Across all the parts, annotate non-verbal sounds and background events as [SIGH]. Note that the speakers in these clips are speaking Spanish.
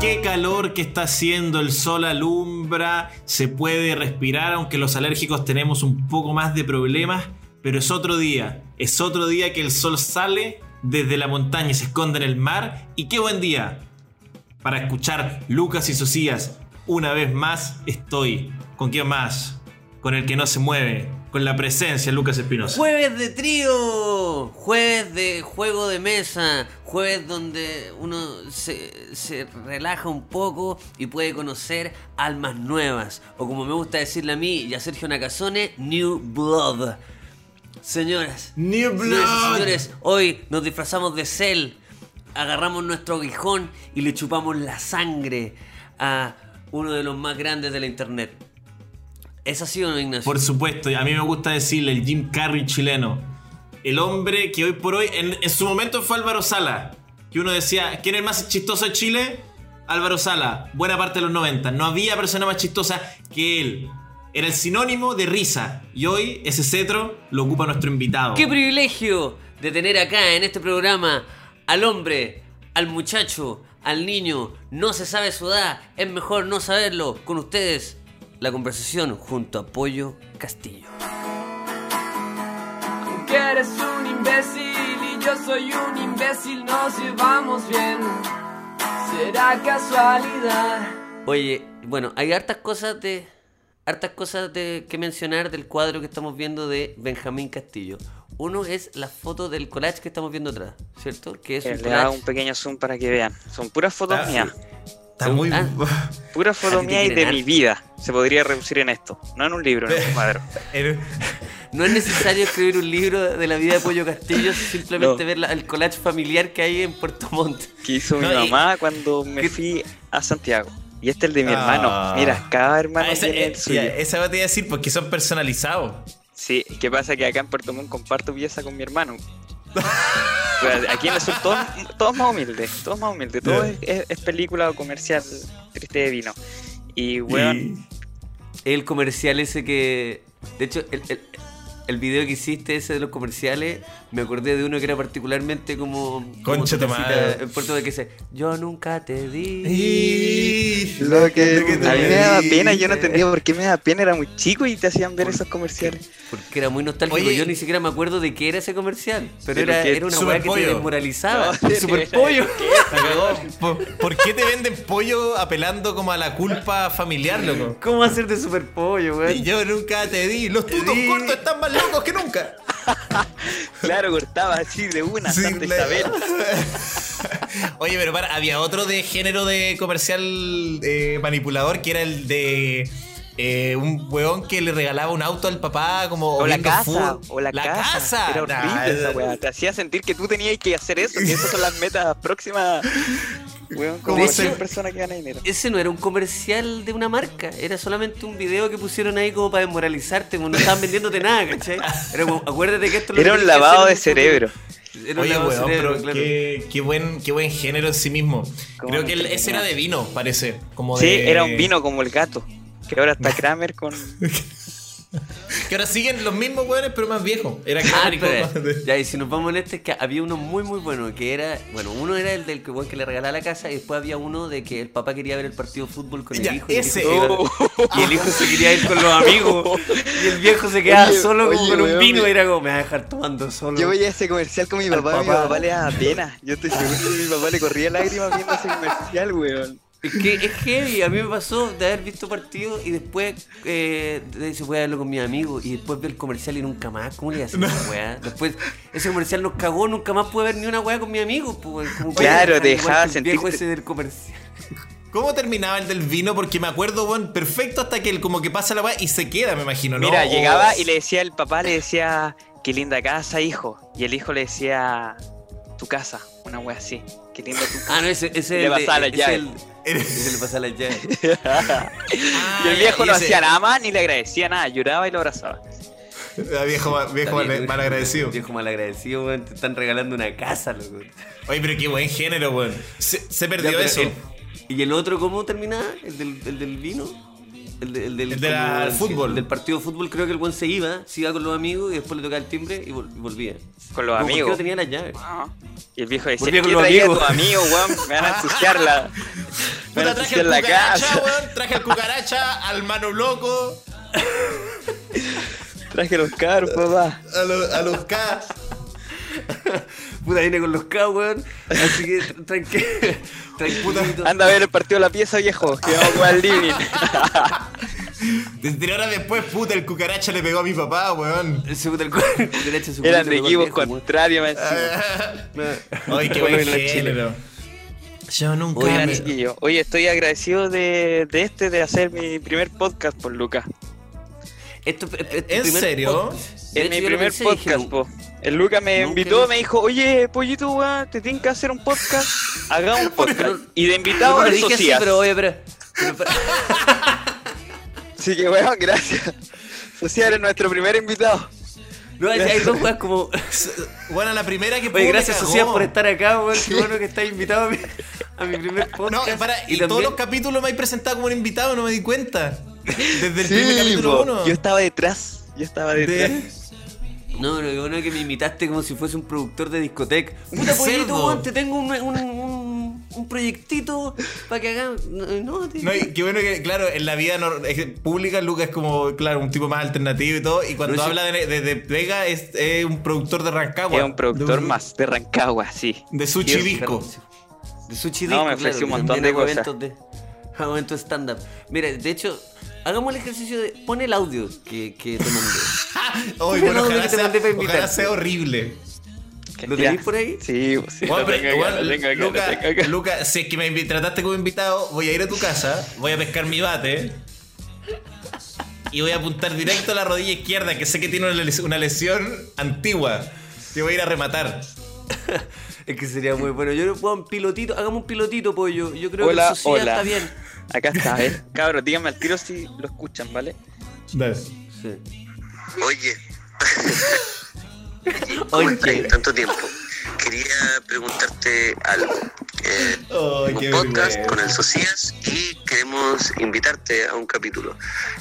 Qué calor que está haciendo, el sol alumbra, se puede respirar, aunque los alérgicos tenemos un poco más de problemas, pero es otro día, es otro día que el sol sale desde la montaña y se esconde en el mar, y qué buen día para escuchar Lucas y Socias. Una vez más estoy, ¿con quién más? Con el que no se mueve, con la presencia Lucas Espinosa. Jueves de trío, jueves de juego de mesa, jueves donde uno se, se relaja un poco y puede conocer almas nuevas, o como me gusta decirle a mí y a Sergio Nakazone, New Blood. Señoras, New señoras y Blood. señores, hoy nos disfrazamos de Cell, agarramos nuestro aguijón y le chupamos la sangre a uno de los más grandes de la internet. ¿Es así o no, Ignacio? Por supuesto, y a mí me gusta decirle el Jim Carrey chileno. El hombre que hoy por hoy, en, en su momento fue Álvaro Sala. Que uno decía, ¿quién es el más chistoso de Chile? Álvaro Sala, buena parte de los 90. No había persona más chistosa que él. Era el sinónimo de risa. Y hoy ese cetro lo ocupa nuestro invitado. Qué privilegio de tener acá en este programa al hombre, al muchacho, al niño. No se sabe su edad, es mejor no saberlo. Con ustedes, la conversación junto a Pollo Castillo. Que eres un imbécil y yo soy un imbécil, nos llevamos bien. Será casualidad. Oye, bueno, hay hartas cosas de. Hartas cosas de, que mencionar del cuadro que estamos viendo de Benjamín Castillo. Uno es la foto del collage que estamos viendo atrás, ¿cierto? Que es Eh, un Le hago collage. un pequeño zoom para que vean. Son puras fotos Ah, sí. Está muy... Ah. Puras A fotos ti te mías y de mi vida. Se podría reducir en esto. No en un libro, en un [LAUGHS] cuadro. [LAUGHS] No es necesario escribir un libro de la vida de Pollo Castillo, simplemente No. ver la- el collage familiar que hay en Puerto Montt. Que hizo No, mi y- mamá cuando me ¿Qué- fui a Santiago. Y este es el de mi Ah. hermano. Mira, cada hermano Ah, esa, tiene eh, el suyo. esa te iba a decir porque son personalizados. Sí, ¿qué pasa? Que acá en Puerto Montt comparto pieza con mi hermano. Aquí en el sur todos, todos más humildes, todos más humildes, todo es, película o comercial triste de vino. Y weón, El comercial ese que. De hecho, el, el, el video que hiciste, ese de los comerciales, me acordé de uno que era particularmente como. Concha madre. En Puerto de que dice: Yo nunca te di. Y- Lo que, Lo que te a mí me daba pena, yo no entendía por qué me daba pena, era muy chico y te hacían ver esos comerciales. Porque era muy nostálgico. Oye. yo ni siquiera me acuerdo de qué era ese comercial. Pero Pero era, era una weá que te desmoralizaba. No, Super pollo. [LAUGHS] ¿Por, por qué te venden pollo apelando como a la culpa familiar, loco? ¿Cómo hacer de super pollo, Y weón? yo nunca te di. Los tutos di. cortos están más locos que nunca. Claro, cortaba así de una, Sí, Santa Isabel. [LAUGHS] Oye, pero para, había otro de género de comercial eh, manipulador que era el de eh, un weón que le regalaba un auto al papá como O la casa, o la, la casa. casa. Era horrible Nah, esa weá. Te hacía sentir que tú tenías que hacer eso, que esas son las metas próximas. [LAUGHS] Weón, como ¿Cómo cualquier se- persona que gana dinero. Ese no era un comercial de una marca, era solamente un video que pusieron ahí como para desmoralizarte, como no estaban vendiéndote nada, ¿cachai? Era como, acuérdate que esto Era un lavado de cerebro. Era un Oye, lavado de weón, cerebro, pero claro. qué, qué buen, qué buen género en sí mismo. ¿Cómo Creo que el- ese era de vino, parece. Como Sí, de- era un vino como el gato. Que ahora está Kramer con. [LAUGHS] Que ahora siguen los mismos weones, pero más viejos. Era Ah, clásico. [LAUGHS] espera, ya, y si nos vamos en este, es que había uno muy, muy bueno, que era, bueno, uno era el del que, weón que le regalaba la casa, y después había uno de que el papá quería ver el partido de fútbol con Ya, el hijo. y el ese hijo iba- y el hijo se quería ir con los amigos, y el viejo se quedaba Oye, solo oye, con un vino, y era como, me va a dejar tomando solo. Yo veía ese comercial con mi papá, y mi papá. papá le daba pena. Yo estoy seguro que mi papá le corría lágrimas viendo ese comercial, weón. Es que es heavy, a mí me pasó de haber visto partidos y después eh, de- se puede verlo con mis amigos y después ver el comercial y nunca más. ¿Cómo le iba a hacer esa weá? Después ese comercial nos cagó, nunca más pude ver ni una weá con mis amigos. Pues, como que- Claro, te dejaba el viejo ese del comercial. ¿Cómo terminaba el del vino? Porque me acuerdo, weón, perfecto hasta que el, como que pasa la weá y se queda, me imagino, ¿no? Mira, llegaba y le decía, el papá le decía, qué linda casa, hijo. Y el hijo le decía, tu casa, una wea así. Qué linda tu casa. Ah, no, ese, ese Le pasaba la ese llave. el- [LAUGHS] Ese le pasaba la llave. [LAUGHS] y el viejo Ah, no ese- hacía nada más ni le agradecía nada, lloraba y lo abrazaba. Ah, viejo, viejo mal, Está bien, mal agradecido. [LAUGHS] Viejo mal agradecido, weón. Te están regalando una casa, loco. Oye, pero qué buen género, weón. Se, perdió eso. el- ¿Y el otro cómo terminaba? ¿El del, el del vino? El, de- el del, El de la- como el fútbol. el del partido de fútbol, creo que el buen se iba, se iba con los amigos y después le tocaba el timbre y, vol- y volvía. Con los Como, ¿por qué amigos. no tenía las llaves? Ah. Y el viejo decía, Volvía con ¿qué los amigos. weón? Me van a ensuciar la... [LAUGHS] Me van a Puta, traje ensuciar el la cucaracha, casa. weón. Traje el cucaracha al mano loco. Traje los carros, papá. A, los- a los K. Puta, viene con los K, weón. Así que tranquilo. [LAUGHS] Tranquilito. Anda a ver el partido de la pieza, viejo. Que vamos a jugar al living. [LAUGHS] Desde horas después, puta, el cucaracha le pegó a mi papá, weón. Ese puta el cu- derecho, su Eran de equipos contrarios, encima. [LAUGHS] Ay, qué Bueno, buen género. Yo nunca Oigan, me- Oye, estoy agradecido de, de este, de hacer mi primer podcast por Lucas. Esto, es- es tu ¿En serio? Es mi primer podcast, po. El Lucas me invitó, me dijo, oye, pollito, weón, te tienen que hacer un podcast. [LAUGHS] Hagamos un podcast. Y de invitado No, lo dije así, pero oye, pero... pero- pero- [LAUGHS] Así que, weón, gracias. Socias es nuestro primer invitado. No, hay, hay dos weas como... [LAUGHS] Bueno, la primera que Oye, gracias. Socias por estar acá, weón. Qué bueno que estás invitado a mi, a mi primer No, podcast. para, y, también- todos los capítulos me hay presentado como un invitado, no me di cuenta. Desde el primer capítulo po. uno. Yo estaba detrás. Yo estaba detrás. De- No, pero qué bueno que me imitaste como si fuese un productor de discoteca. Puta pollito, te tengo un, un, un, un proyectito para que hagamos. No, te- No, y qué bueno que, claro, en la vida es que pública Lucas es como, claro, un tipo más alternativo y todo. Y cuando habla de, de, de Vega es, es un productor de Rancagua. Es un productor De- más de Rancagua, sí. De Sushi Disco. De sushi No, me disco, ofreció un claro, montón que de cosas. Hago eventos stand-up. Mira, de hecho, hagamos el ejercicio de. Pon el audio que, que te mandé. [LAUGHS] Fue bueno, el audio ojalá que te mandé para ojalá invitar. sea horrible. ¿Lo tenéis por ahí? Sí, sí. Bueno, pero tengo igual, acá, Luca, tengo acá. Luca, si es que me trataste como invitado, voy a ir a tu casa, voy a pescar mi bate y voy a apuntar directo a la rodilla izquierda, que sé que tiene una les- una lesión antigua, que voy a ir a rematar. [LAUGHS] Es que sería muy bueno. Yo le puedo un pilotito. Hagamos un pilotito, pollo. Yo creo Hola, que eso sí hola. está bien. Acá está, a ver. Cabros, díganme al tiro si lo escuchan, ¿vale? Dale. Sí. Oye, [LAUGHS] ¿cómo estás Oye. tanto tiempo? Quería preguntarte algo. Eh, qué un podcast con el Socias y queremos invitarte a un capítulo.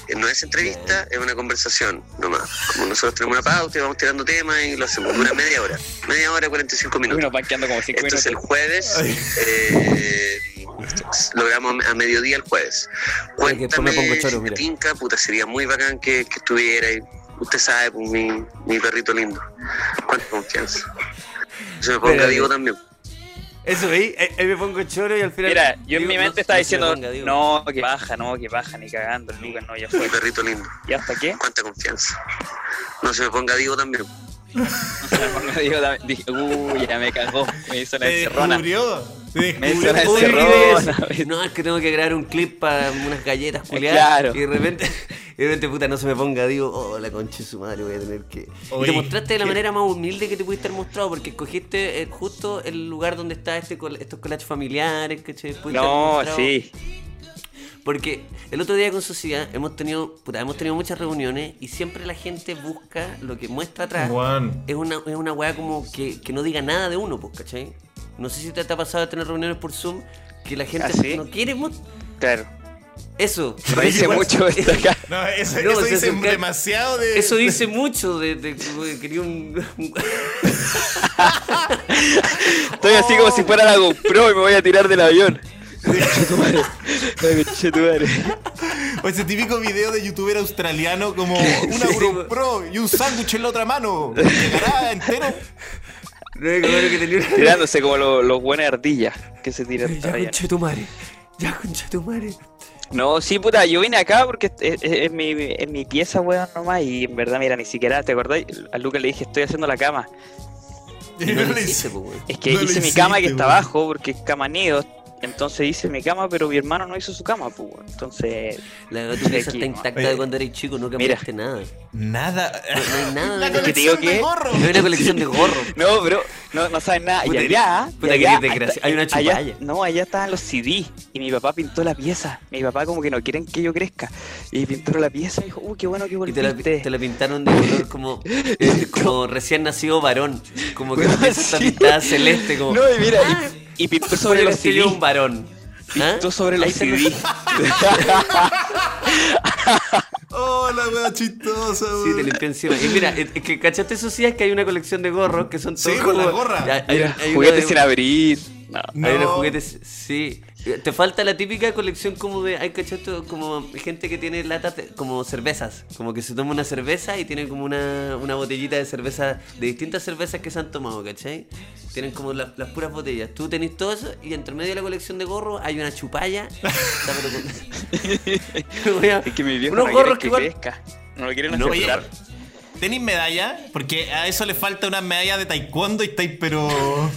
Eh, no es entrevista, es una conversación nomás. Como nosotros tenemos una pauta y vamos tirando temas y lo hacemos. Dura media hora. Media hora, 45 minutos. Uy, nos van quedando como 5 Esto es el jueves. eh, logramos a mediodía el jueves. Que Cuéntame, choro, mira. tinca, puta, sería muy bacán que, que estuviera y usted sabe, pues, mi, mi perrito lindo. Cuánta confianza. Se me ponga digo también. Eso, ¿veis? Ahí, ahí me pongo choro y al final. Mira, yo en mi no- mente estaba no diciendo, ponga, no, que baja, no, que baja, ni cagando, el Lucas no, ya Mi fue. perrito lindo. ¿Y hasta qué? Cuánta confianza. No se me ponga digo también. No se me ponga, digo, dame- dije, uy, ya me cagó, me hizo la [LAUGHS] encerrona. Te descubrió. Hizo la. No, es que tengo que grabar un clip para unas galletas culiadas. Claro. Y de repente, [LAUGHS] y de repente, puta, no se me ponga, digo, oh, la concha de su madre, voy a tener que. y Oye, te mostraste de la ¿qué? manera más humilde que te pudiste haber mostrado, porque escogiste eh, justo el lugar donde está este col- estos collages familiares, ¿cachai? No, sí. Porque el otro día con Sociedad hemos tenido, puta, hemos tenido muchas reuniones y siempre la gente busca lo que muestra atrás. Juan. Es una, es una weá como que, que no diga nada de uno, pues, ¿cachai? No sé si te, te ha pasado de tener reuniones por Zoom que la gente ¿Ah, sí? no quiere Claro. Eso. Dice Igual- mucho esto acá. No, eso, No, dice demasiado de. Eso dice mucho de, de que quería un... [LAUGHS] Estoy así como si fuera la GoPro y me voy a tirar del avión. [LAUGHS] [LAUGHS] O ese típico video de youtuber australiano como una Sí. GoPro y un sándwich en la otra mano. Llegará entero. No, es como lo que tenía una- Tirándose como los, los buenos ardillas que se tiran. Ya concha tu madre. Ya concha tu madre. No, sí, puta, yo vine acá porque es, es- es mi, es mi pieza, weón, nomás. Y en verdad, mira, ni siquiera, ¿te acordás? A Lucas le dije, estoy haciendo la cama. Y no. [LAUGHS] Es que No hice mi cama que está abajo porque es cama nido. Entonces hice mi cama, pero mi hermano no hizo su cama, pues. Entonces, La verdad, tu pieza aquí, está ¿no? intacta Oye. de cuando eres chico, no cambiaste nada. Nada. No, no hay [LAUGHS] nada La que te digo que-. Hay una colección de [LAUGHS] gorros. no, bro, no, no sabes nada. Puta, y allá, puta, y que allá, hasta- hay una allá- chupalla. No, allá estaban los CD. Y mi papá pintó la pieza. Mi papá como que no quieren que yo crezca. Y pintó la pieza y dijo, uy, qué bueno que Y te la, volviste. te la pintaron de color como, [LAUGHS] eh, como recién nacido varón. Como que la pieza está pintada celeste. Como, No, y mira, Ah, y, y pintó sobre sobre los el estilo CD. un varón. ¿Ah? Pintó sobre los Ahí se CD. [LAUGHS] Oh, la wea chistosa, Sí, te limpié encima. Y mira, es que cachaste eso sí es que hay una colección de gorros que son Sí, todos con la gorra. Hay- Mira, hay uno juguetes de- sin abrir. No. No. Hay unos juguetes, sí. Te falta la típica colección como de, hay cachato, como gente que tiene latas, como cervezas, como que se toma una cerveza y tiene como una, una botellita de cerveza, de distintas cervezas que se han tomado, ¿cachai? Tienen como la- las puras botellas. Tú tenés todo eso y entre medio de la colección de gorros hay una chupalla. [LAUGHS] Está, pero con- [LAUGHS] [LAUGHS] Wea, Es que mi viejo unos no gorros que que igual... crezca. No lo quieren No, Oye. ¿Tenéis medalla? Porque a eso le falta una medalla de taekwondo y estáis, pero.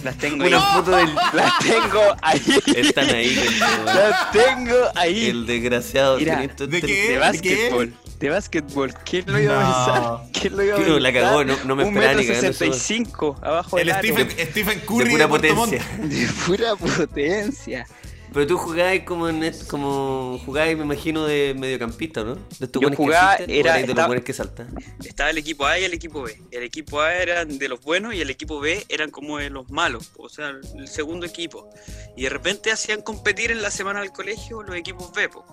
Las tengo ahí. Una foto del... Las tengo ahí. Están ahí, [LAUGHS] conchetumare. Las tengo ahí. El desgraciado. Mira, ¿de qué? De ¿De básquetbol. De básquetbol. ¿Quién lo iba a No. pensar? ¿Quién lo iba a pensar? la cagó, no- no me Un esperaba ni metro cagando eso. sesenta y cinco abajo El del aro. Stephen, Stephen de Curry [LAUGHS] de, pura potencia. De pura potencia. Pero tú jugabas como en como jugabas, me imagino, de mediocampista, ¿no? De estos Yo buenos que jugaba, era- de los estaba- buenos que saltan. Estaba el equipo A y el equipo B. El equipo A eran de los buenos y el equipo B eran como de los malos, o sea, el segundo equipo. Y de repente hacían competir en la semana del colegio los equipos B, po.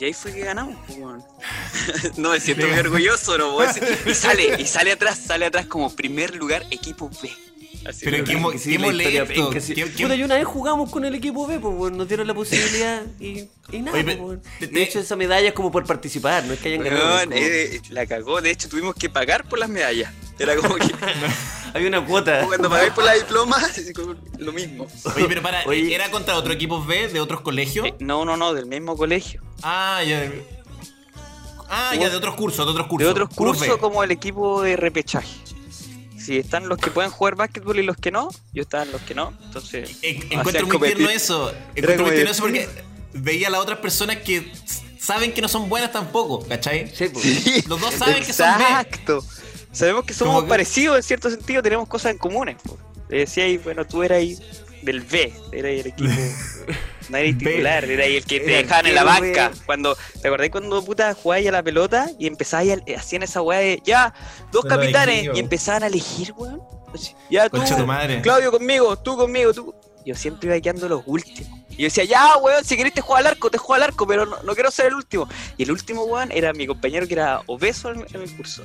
Y ahí fue que ganamos, po, weón. [LAUGHS] No me siento muy orgulloso, no puedo [LAUGHS] decir. Y sale, y sale atrás, sale atrás como primer lugar equipo B. Así Pero que- Que sí, molesto. yo una vez jugamos con el equipo B, pues bueno, nos dieron la posibilidad y, y nada, Oye, pues, bueno. De hecho, esa medalla es como por participar, no es que hayan ganado. Eh, la cagó, de hecho tuvimos que pagar por las medallas. Era como que [LAUGHS] Hay una cuota. cuando pagáis por la diploma, [LAUGHS] lo mismo. Oye, pero para, Oye. ¿era contra otro equipo B de otros colegios? Eh, no, no, no, del mismo colegio. Ah, ya. Ah, ya, de otros cursos, de otros cursos. de otros cursos como el equipo de repechaje. Si están los que pueden jugar básquetbol y los que no, yo estaba en los que no. Entonces, En- encuentro muy competir. tierno eso. Encuentro muy tierno eso porque veía a las otras personas que saben que no son buenas tampoco, ¿cachai? Sí, pues. Sí, [LAUGHS] Los dos saben que son B. Exacto. Sabemos que somos parecidos en cierto sentido, tenemos cosas en comunes. decía ahí, bueno, tú eras ahí del B, eras el equipo. [LAUGHS] No eras B. titular, ahí el que te Era dejaban en la banca. Cuando, ¿te acordás cuando puta jugabas a la pelota y empezabais a, hacían esa weá de ya, dos capitanes y empezaban a elegir, weón? Ya tú, Concha tu madre. Claudio conmigo, tú conmigo, tú. Yo siempre iba quedando los últimos. Y yo decía, ya, weón, si querés te juego al arco, te juego al arco, pero no, no quiero ser el último. Y el último, weón, era mi compañero que era obeso en, en el curso.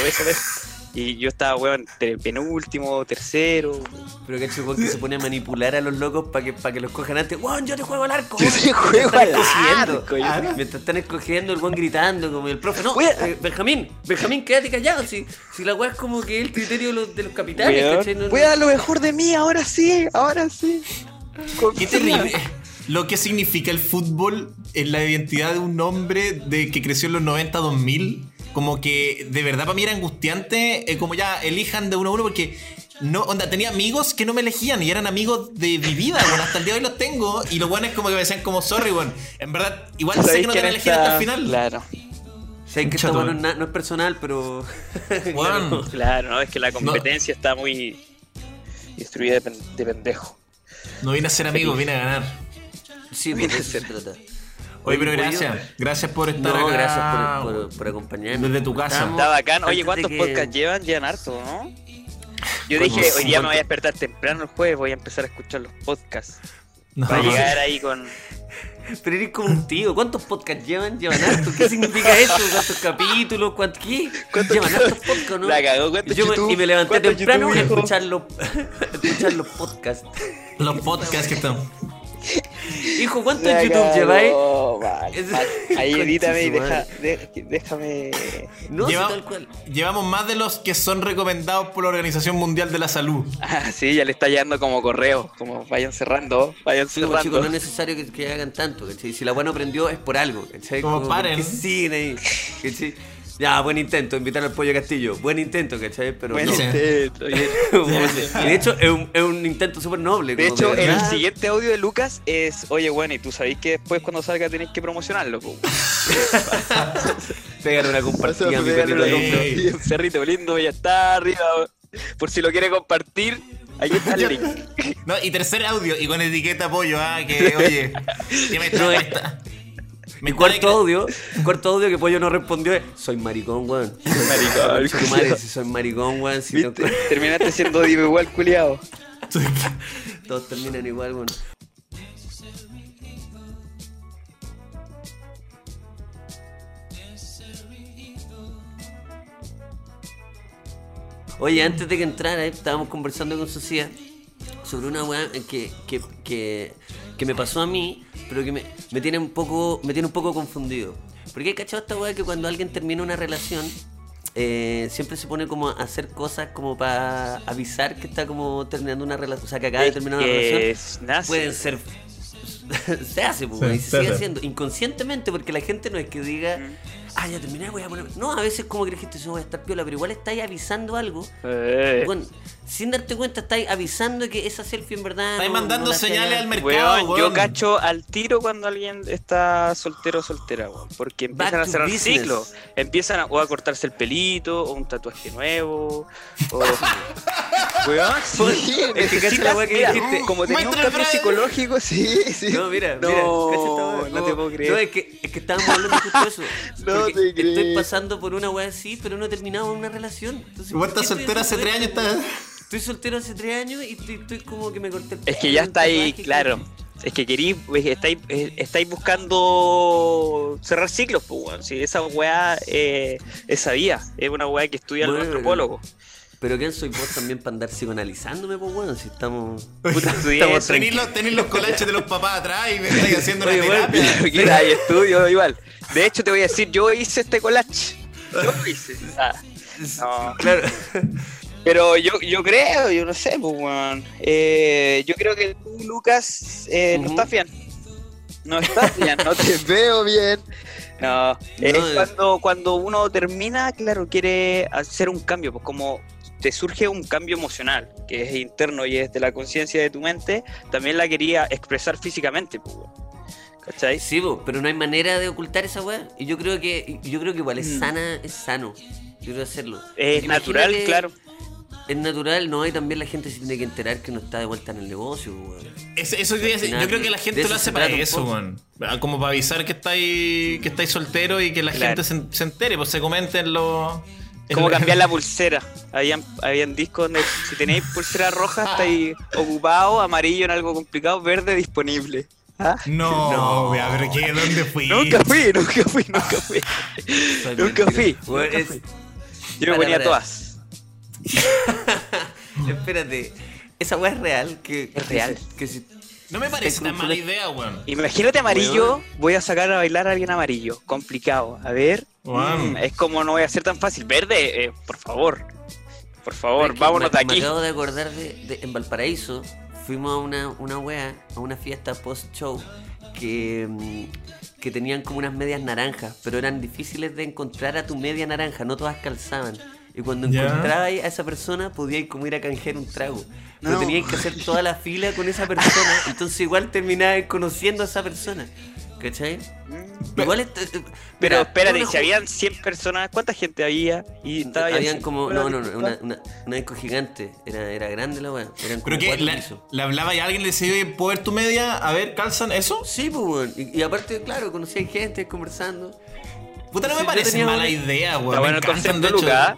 Obeso, obeso. Y yo estaba, weón, penúltimo, tercero. Pero que weón que se pone a manipular a los locos para que, para que los cojan antes. ¡Weón, yo te juego al arco! Yo weón". te juego Están al escogiendo. arco, Mientras están escogiendo, el weón gritando como el profe. No, eh, Benjamín, Benjamín, quédate callado. Si, si la weá es como que es el criterio de los, de los capitanes, Weón, ¿cachai? No- voy a dar lo mejor de mí, ahora sí, ahora sí. Qué terrible. Lo que significa el fútbol en la identidad de un hombre de que creció en los 90 2000, como que de verdad para mí era angustiante, eh, como ya elijan de uno a uno porque no, onda, tenía amigos que no me elegían y eran amigos de mi vida, bueno, hasta el día de hoy los tengo y los buenos como que me decían como sorry, bueno, en verdad igual sé ¿Sabéis que no te van a elegir hasta el final. Claro, hay que esto bueno, no, no es personal, pero. [LAUGHS] Weón. claro, no, es que la competencia está muy destruida de, pen- de pendejo. No vine a ser amigo, vine a ganar. Sí, Viene por a ser. se trata. Oye, pero gracias. Gracias por estar No, acá. gracias por, por, por acompañarme. Desde tu casa. Está bacán. Oye, ¿cuántos que- podcasts llevan? Llevan harto, ¿no? Yo dije, hoy día me 50. voy a despertar temprano el jueves, voy a empezar a escuchar los podcasts. No. Para llegar ahí con... Pero eres como un tío. ¿Cuántos podcasts llevan? ¿Llevan harto? ¿Qué significa eso? ¿Cuántos capítulos? ¿Cuántos qué? Llevan hartos podcasts, ¿no? La cagó, ¿cuántos Yo me- y me levanté ¿Cuántos temprano YouTube, a escuchar los, [LAUGHS] a escuchar los podcasts. Los podcasts que están. Hijo, ¿cuántos La YouTube lleváis? [LAUGHS] Ahí edítame y deja, de- déjame... No, Lleva- tal cual. Llevamos más de los que son recomendados por la Organización Mundial de la Salud. Ah, sí, ya le está llegando como correo, como vayan cerrando, vayan Sí, como, cerrando. chicos, no es necesario que, que hagan tanto, ¿cachai? Si la buena aprendió es por algo, ¿cachai? Como paren. Que siguen ahí, ¿cachai? Ya, buen intento, invitar al pollo Castillo. Buen intento, ¿cachai? Pero Buen no. Intento, [LAUGHS] y de hecho, es un, es un intento súper noble. De hecho, el siguiente audio de Lucas es, oye, bueno, y tú sabéis que después cuando salga tenéis que promocionarlo. [LAUGHS] Pégale una compartida, mi perrito lindo. Ey. Un cerrito lindo, ya está arriba. Por si lo quiere compartir, ahí está el link. [LAUGHS] No, y tercer audio, y con etiqueta apoyo, ah, que oye, que me No, está- mi cuarto audio, mi cuarto audio que Pollo no respondió es: Soy maricón, weón. [LAUGHS] Soy maricón. Soy madre, si soy maricón, weón. [LAUGHS] Terminaste siendo divo igual, culiado. Todos terminan igual, weón. Oye, antes de que entrara, estábamos conversando con Socia sobre una weá que, que, que que me pasó a mí, pero que me, me tiene un poco me tiene un poco confundido. Porque hay cachado esta weá que cuando alguien termina una relación, eh, siempre se pone como a hacer cosas como para avisar que está como terminando una relación, o sea, que acaba de terminar una relación. nace. Pueden ser... [LAUGHS] se hace, pues, Sí, y se se sigue hace. haciendo inconscientemente porque la gente no es que diga, ah, ya terminé, voy a poner... No, a veces como que gente se voy a estar piola, pero igual estáis avisando algo Eh, bueno, sin darte cuenta, estáis avisando que esa selfie en verdad. Estáis no- mandando no señales al mercado. Weón, weón. yo cacho al tiro cuando alguien está soltero o soltera, weón. Porque empiezan a to cerrar business. ciclos. Empiezan a, o a cortarse el pelito, o un tatuaje nuevo. O... [LAUGHS] weón, sí. Es que cacha sí la weá que dijiste. como tenía un cambio psicológico, sí, sí. No, mira, No, mira, esta weá. no te puedo creer. No, es que, es que estábamos hablando justo de eso. [LAUGHS] No te Estoy pasando por una weá así, pero no he terminado una relación. Entonces, Vos ¿por qué estás soltera hace tres años, estás. Estoy soltero hace tres años y estoy, estoy como que me corté el Es que pelo, ya está ahí, claro. Es que querí, pues, estáis, eh, estáis buscando cerrar ciclos, pues, weón. Si esa weá eh, es sabía, es una weá que estudian los Bueno, antropólogos. Pero ¿quién soy vos también para andar psicoanalizándome, pues bueno, si estamos. [LAUGHS] Puta, estamos los, los colaches de los papás atrás y me estáis haciendo una Oye, weón, terapia. [LAUGHS] Mira, hay estudio igual. De hecho, te voy a decir, yo hice este collage. Yo lo hice. Ah, [LAUGHS] no. Claro. Pero yo, yo creo, yo no sé, pues, weón. Eh, yo creo que tú, Lucas, eh, no estás bien. No estás bien, no te [LAUGHS] veo bien. No, es No, eh. cuando, cuando uno termina, claro, quiere hacer un cambio, pues como te surge un cambio emocional, que es interno y es de la conciencia de tu mente, también la quería expresar físicamente, pues, weón. ¿Cachai? Sí, po, pero no hay manera de ocultar esa weá. Y yo creo que, yo creo que igual es Mm. sana, es sano. Yo creo hacerlo. Es natural, claro. Es natural, no, y también la gente se tiene que enterar que no está de vuelta en el negocio, weón. Es- eso quería decir, yo creo que la gente eso lo hace para eso, weón. Ah, Como para avisar que estáis, que estáis soltero y que la Claro. gente se, se entere, pues se comenten los. Cómo el- cambiar la [LAUGHS] pulsera. Habían, habían discos donde si tenéis pulsera roja estáis ocupado, amarillo en algo complicado, verde disponible. ¿Ah? No, No. wea, pero ¿qué? ¿Dónde fui? Nunca fui, nunca fui, nunca fui. Nunca fui, nunca fui. Yo me ponía todas. [LAUGHS] Espérate, esa weá es real. Que, Es que real. si- que si- No me parece tan mala idea, weón. Imagínate amarillo, voy a sacar a bailar a alguien amarillo. Complicado. A ver. Mm, es como no voy a ser tan fácil. Verde, eh, por favor. Por favor, es que vámonos me, de Me aquí. acabo de acordar de, de- en Valparaíso. Fuimos a una, una wea, a una fiesta post-show que, mm, que tenían como unas medias naranjas, pero eran difíciles de encontrar a tu media naranja, no todas calzaban. Y cuando Ya. encontrabas a esa persona, podíais como ir a canjear un trago. Pero No. teníais que hacer toda la fila con esa persona, [LAUGHS] entonces igual terminabas conociendo a esa persona. ¿Cachai? Mm, Igual es- eh, eh, Pero mira, espérate, si habían 100 personas, ¿cuánta gente había? Y estaba Habían como. No, no, no, una, una, una disco gigante. Era, era grande la weá. Pero que la- le hablaba y alguien le decía, oye, ¿puedo ver tu media? A ver, ¿calzan eso? Sí, pues, weón. Y, y aparte, claro, conocí gente conversando. Puta, no Sí, me parece mala una- idea, weón. Está bueno concepto, de hecho. Lucas.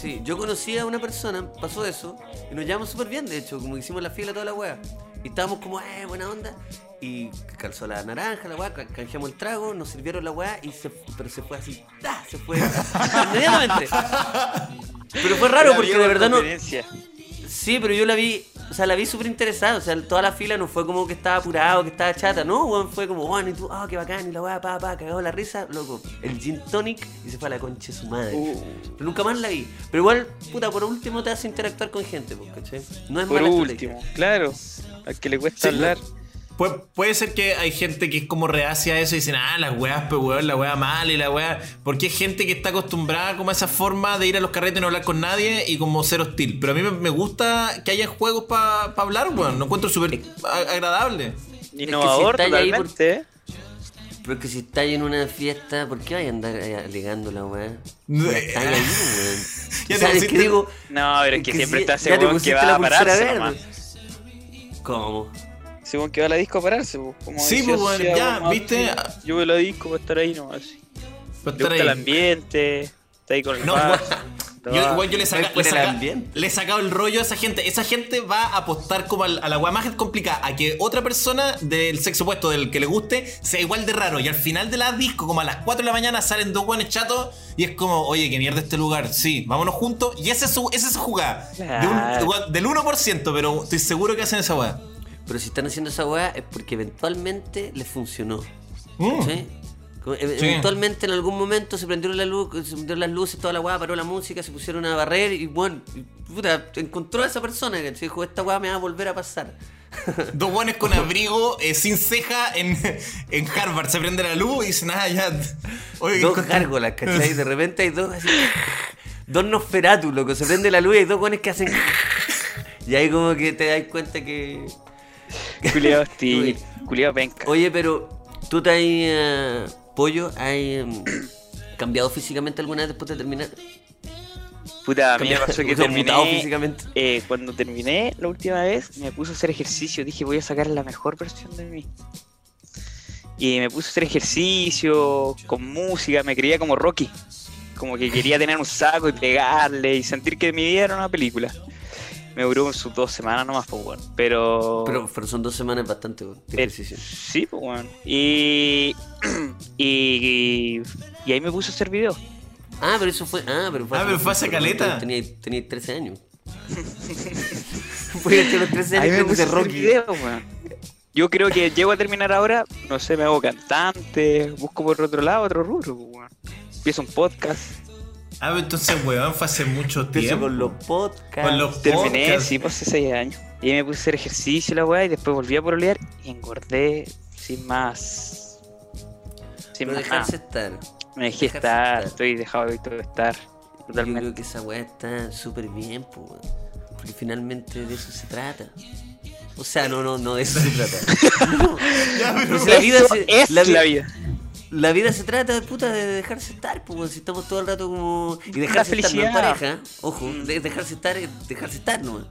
Sí, yo conocí a una persona, pasó eso, y nos llevamos súper bien, de hecho, como hicimos la fila toda la weá. Y estábamos como, eh, buena onda. Y calzó la naranja, la weá, ca- canjeamos el trago, nos sirvieron la weá, y se, pero se fue así, ¡ah! se fue [LAUGHS] inmediatamente. Pero fue raro porque de verdad no. Sí, pero yo la vi, o sea, la vi súper interesada. O sea, toda la fila no fue como que estaba apurado, que estaba chata. No, weón, fue como, weón, y tú, ah, qué bacán, y la weá, pa, pa, cagado la risa, loco. El gin tonic y se fue a la concha de su madre. Uh. Pero nunca más la vi. Pero igual, puta, por último te hace interactuar con gente, pues, ¿cachai? No es Por mala último, claro. Al que le cuesta Sí, hablar. Pu- puede ser que hay gente que es como reacia a eso y dicen, ah, las weas, pues weón, la wea mal y la wea. Porque hay gente que está acostumbrada como a esa forma de ir a los carretes y no hablar con nadie y como ser hostil. Pero a mí me, gusta que haya juegos para hablar, weón. Lo encuentro súper agradable. Innovador estáis ahí por- totalmente. ¿eh? Pero es que si estáis en una fiesta, ¿por qué vais a andar eh, alegando la weá? Eh, estáis ahí, [LAUGHS] weón. Ya te es pusiste- que digo. No, pero es que, siempre si- está weón que va a pararse nomás. ¿Cómo? Weón que va a la disco a pararse, pues. Como Sí, decía pues, Sociedad, ya, ¿viste? Yo voy a la disco para estar ahí nomás. Para estar gusta el ahí. ambiente, está ahí con el No, Yo, igual yo le, saca- le saca- he sacado el rollo a esa gente. Esa gente va a apostar como al- a la weá más complicada, a que otra persona del sexo opuesto, del que le guste, sea igual de raro. Y al final de la disco, como a las 4 de la mañana, salen dos buenos chatos y es como, oye, que mierda este lugar. Sí, vámonos juntos. Y esa es su, esa es su jugada. De un- Claro. del 1%, pero estoy seguro que hacen esa weá. Pero si están haciendo esa weá es porque eventualmente les funcionó. Mm. ¿Sí? Como e- Sí. Eventualmente en algún momento se prendieron, la luz, se prendieron las luces, toda la weá, paró la música, se pusieron a barrer y bueno, puta, encontró a esa persona que dijo, esta weá me va a volver a pasar. [LAUGHS] Dos buenos con abrigo, eh, sin ceja, en, en Harvard. Se prende la luz y dicen, ah, ya. Oye, dos gárgolas, ¿cachai? De repente hay dos así, dos Nosferatu, loco, se prende la luz y hay dos weones que hacen y ahí como que te das cuenta que... Culeado hostil, culeado penca. Oye, pero tú te has, eh, pollo, has em, cambiado físicamente alguna vez después de terminar. Puta, a mí me pasó que [LAUGHS] terminé. físicamente. eh, cuando terminé la última vez, me puse a hacer ejercicio. Dije, voy a sacar la mejor versión de mí. Y me puse a hacer ejercicio, con música, me creía como Rocky. Como que quería tener un saco y pegarle y sentir que mi vida era una película. Me duró sus dos semanas nomás, pues, bueno. Pero. Pero, pero son dos semanas bastante de Eh. Sí, pues bueno. Y, [CLEARS THROAT] y, y ahí me puse a hacer videos. Ah, pero eso fue. Ah, pero fue Ah, pero fue hace caleta. Tenía, tenía 13 años. [LAUGHS] fue a los 13 Ahí me puse a hacer Rocky. videos, weón. Yo creo que llego a terminar ahora, no sé, me hago cantante, busco por otro lado otro rubro, pues, weón. Empiezo un podcast. Ah, pero entonces, weón, fue hace mucho tiempo. con los podcasts. Con los Terminé, podcasts. sí, pues hace seis años. Y ahí me puse a hacer ejercicio la weá y después volví a pololear y engordé sin más. Sin Pero más dejarse nada. estar. Me dejé dejarse estar, estar. estoy dejado de todo estar. Yo Totalmente. creo que esa weá está súper bien, po, weón. Porque finalmente de eso se trata. O sea, no, no, no de eso se trata. [LAUGHS] [LAUGHS] No. Ya, pero- Pues la vida Eso se, es la, la, vi- vida. La vida se trata, puta, de dejarse estar, pues, si estamos todo el rato como... Y dejarse estar no en pareja, ojo, de- dejarse estar es dejarse estar nomás.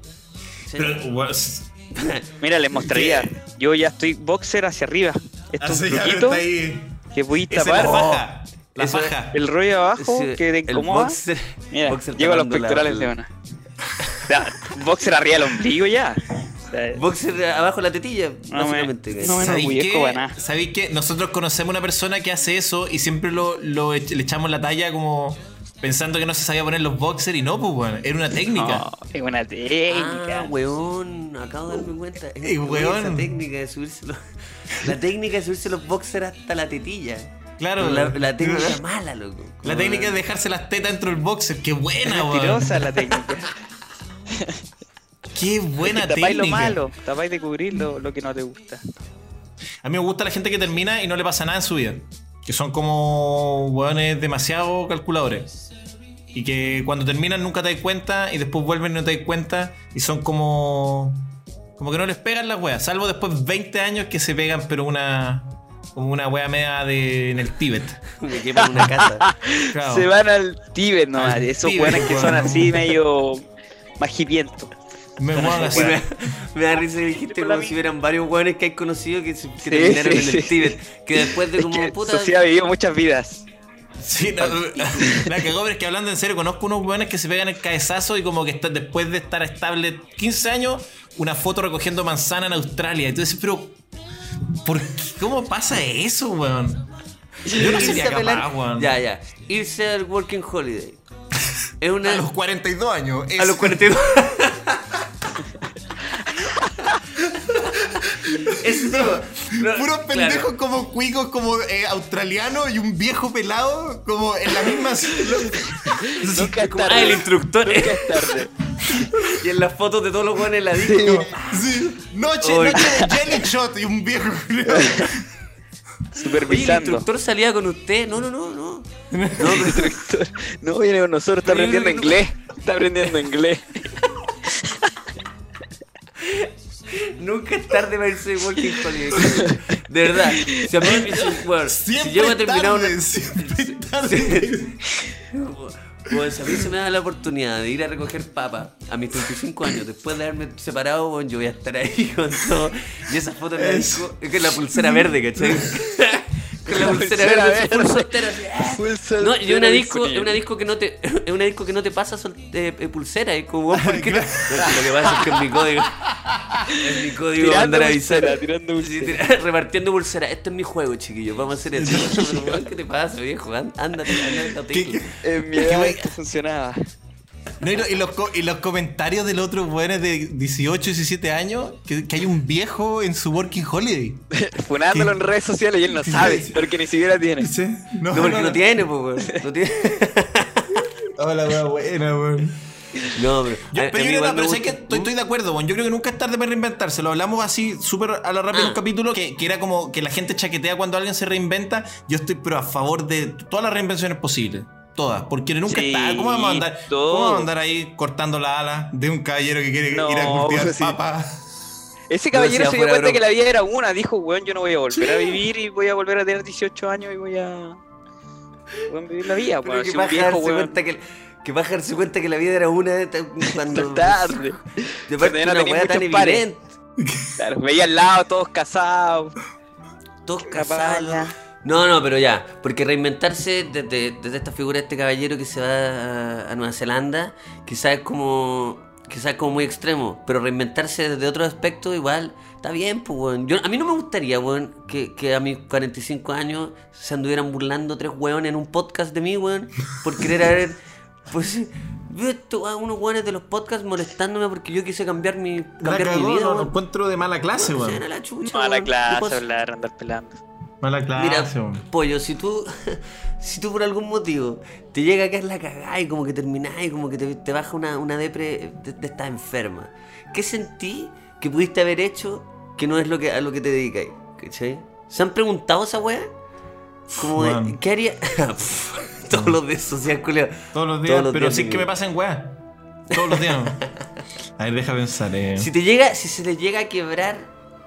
[LAUGHS] Mira, les mostraría. Yo ya estoy boxer hacia arriba. Esto es así un truquito que voy a es tapar faja. La Eso es- faja. el rollo abajo Sí, que te incomoda. boxer- Mira, boxer llego a los tapando la- pectorales de una. Boxer arriba del ombligo ya. Sea, Boxer abajo la tetilla, No me- básicamente. no me. ¿Sabéis qué? para nada. ¿Sabéis qué? Nosotros conocemos una persona que hace eso y siempre lo, lo ech- le echamos la talla como pensando que no se sabía poner los boxers y no, pues, weón. Era una técnica. no, es una técnica. Ah, weón, acabo de darme cuenta. Es muy weón. Esa técnica de subirse los, la técnica de subirse los boxers hasta la tetilla. Claro. La, la técnica [LAUGHS] mala, loco. La técnica es dejarse las tetas dentro del boxer. Qué es buena, weón. mentirosa la técnica. [LAUGHS] Qué buena tapáis técnica. lo malo, tapáis de cubrir lo, lo que no te gusta. A mí me gusta la gente que termina y no le pasa nada en su vida. Que son como weones demasiado calculadores. Y que cuando terminan nunca te das cuenta y después vuelven y no te das cuenta. Y son como. Como que no les pegan las weas. Salvo después de 20 años que se pegan, pero una. Como una wea media de, en el Tíbet. [LAUGHS] Me quema en una casa. Claro. Se van al Tíbet nomás, Al esos Tíbet, buenos que son así medio majipientos. Me muevan así. Sí, me, me da risa que dijiste como si hubieran varios hueones que hay conocido que, se, que Sí, terminaron sí, en sí. el Tíbet. Que después de Es como que puta. Sofía ha vivido muchas vidas. Sí, no, la cagó, pero es que hablando en serio, conozco unos weones que se pegan el cabezazo y como que está- después de estar estable 15 años, una foto recogiendo manzana en Australia. Entonces, pero. ¿por qué? ¿Cómo pasa eso, weón? Yo no irse sería a capaz, weón. Ya, ya. Irse al Working Holiday. Es [LAUGHS] una. A los 42 años. a los 42. [LAUGHS] Tipo. no, Puros claro. pendejos como cuicos, como eh, australianos y un viejo pelado, como en la misma. [LAUGHS] Nunca es Como, tarde. ah, el instructor. Nunca es tarde. [LAUGHS] y en las fotos de todos los en la disco. Sí, noche, noche de jelly shot y un viejo. [LAUGHS] Oye, el Supervisando. instructor salía con usted. No, no, no, no. No, el instructor. No viene con nosotros, está aprendiendo inglés. Está aprendiendo inglés. Nunca es tarde para irse de Working Holiday. De verdad. Si a mí si, bueno, si llego a terminar una. tarde, siempre tarde. Bueno, si a mí se me da la oportunidad de ir a recoger papas a mis 35 años, después de haberme separado, bueno, yo voy a estar ahí con todo. Y esa foto en la disco, es que es la pulsera verde, ¿cachai? Con la pulsera Pulsera verde, full verde. soltero, así, ¡eh! Full No, y una disco, una disco que no te, es [LAUGHS] una disco que no te pasa sol- eh, eh, pulsera, es como weón, ¿por qué no? No, Lo que pasa es que es mi código. Es mi código Tirando mandar a avisar. pulsera, tirando Sí, pulsera. tira- [LAUGHS] repartiendo pulsera. Esto es mi juego, chiquillos. Vamos a hacer esto. [LAUGHS] ¿Qué te pasa, viejo? Án- Ándate, ándate, ándate. ¿Qué- qué- En mi edad esto funcionaba. No, y, lo- y los, co- y los comentarios del otro weones de 18, 17 años, que, que hay un viejo en su working holiday. [LAUGHS] Funándolo en redes sociales y él no sabe, porque ni siquiera tiene. ¿Sí? No, No, porque no, tiene, pues, weón. No tiene. [LAUGHS] Hola, weón, buena, weón. No, pero. Yo, a- pero yo creo, no, pero sé que estoy, estoy de acuerdo, weón. Yo creo que nunca es tarde para reinventarse. Lo hablamos así súper a la rápida en un Ah. capítulo que, que era como que la gente chaquetea cuando alguien se reinventa. Yo estoy pero a favor de todas las reinvenciones posibles. Todas. Porque nunca Sí, está. ¿Cómo vamos a andar? todo. ¿Cómo vamos a andar ahí cortando la ala de un caballero que quiere No, ir a cultivar pues papas? Ese caballero se dio cuenta broma. que la vida era una. Dijo, weón, yo no voy a volver a vivir y voy a volver a tener 18 años y voy a. Voy a vivir la vida, Pero weón. que Si un viejo, darse weón. cuenta que, que baja darse cuenta que la vida era una de- cuando [LAUGHS] Tarde. de parte no una weá tan evidente. Claro, veía al lado, todos casados. Todos casados. No, no, pero ya, porque reinventarse desde, desde esta figura de este caballero que se va a, a Nueva Zelanda, quizás es como quizás es como muy extremo, pero reinventarse desde otro aspecto igual está bien, pues, weón. Yo, a mí no me gustaría, weón, que, que a mis 45 años se anduvieran burlando tres weones en un podcast de mí, weón, por querer haber, [LAUGHS] pues esto, a unos weones de los podcasts molestándome porque yo quise cambiar mi, La cambiar mi vida, no, weón. encuentro de mala clase, Weón, se weón. la chucha, Mala weón. ¿Qué clase, pasa? hablar, andar pelando. Mala clase, Mira, pollo, si tú, [LAUGHS] si tú por algún motivo te llega a caer la cagada y como que terminás y como que te, te baja una, una depre de, de estar enferma, ¿qué sentí que pudiste haber hecho que no es lo que, a lo que te dedicáis? ¿Cachai? ¿Se han preguntado esa weá? Como de. ¿qué haría? [LAUGHS] Todos los días social, culiao. Todos los días, Todos los pero días sí que me pasen weá. Todos los días. [LAUGHS] A ver, deja pensar. Eh. Si te llega, si se le llega a quebrar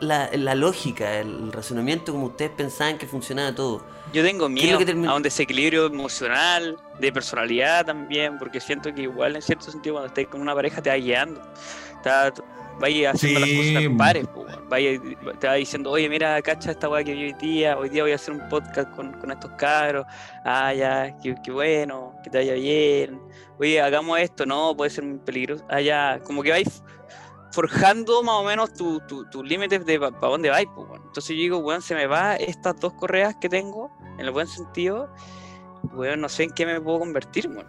la, la lógica, el razonamiento como ustedes pensaban que funcionaba todo. Yo tengo miedo a un desequilibrio emocional, de personalidad también, porque siento que igual en cierto sentido cuando estés con una pareja te va guiando. Está, vaya haciendo Sí, las cosas pares, vaya, te va diciendo, oye, mira, cacha esta weá que vi hoy día, hoy día voy a hacer un podcast con, con estos cabros, ah, ya, qué, qué bueno, que te vaya bien, oye, hagamos esto, no, puede ser muy peligroso, ah, ya, como que vais forjando más o menos tus tu, tus límites de para dónde vais, pues, weón. Entonces yo digo, weón, se me va estas dos correas que tengo, en el buen sentido, weón, no sé en qué me puedo convertir, weón.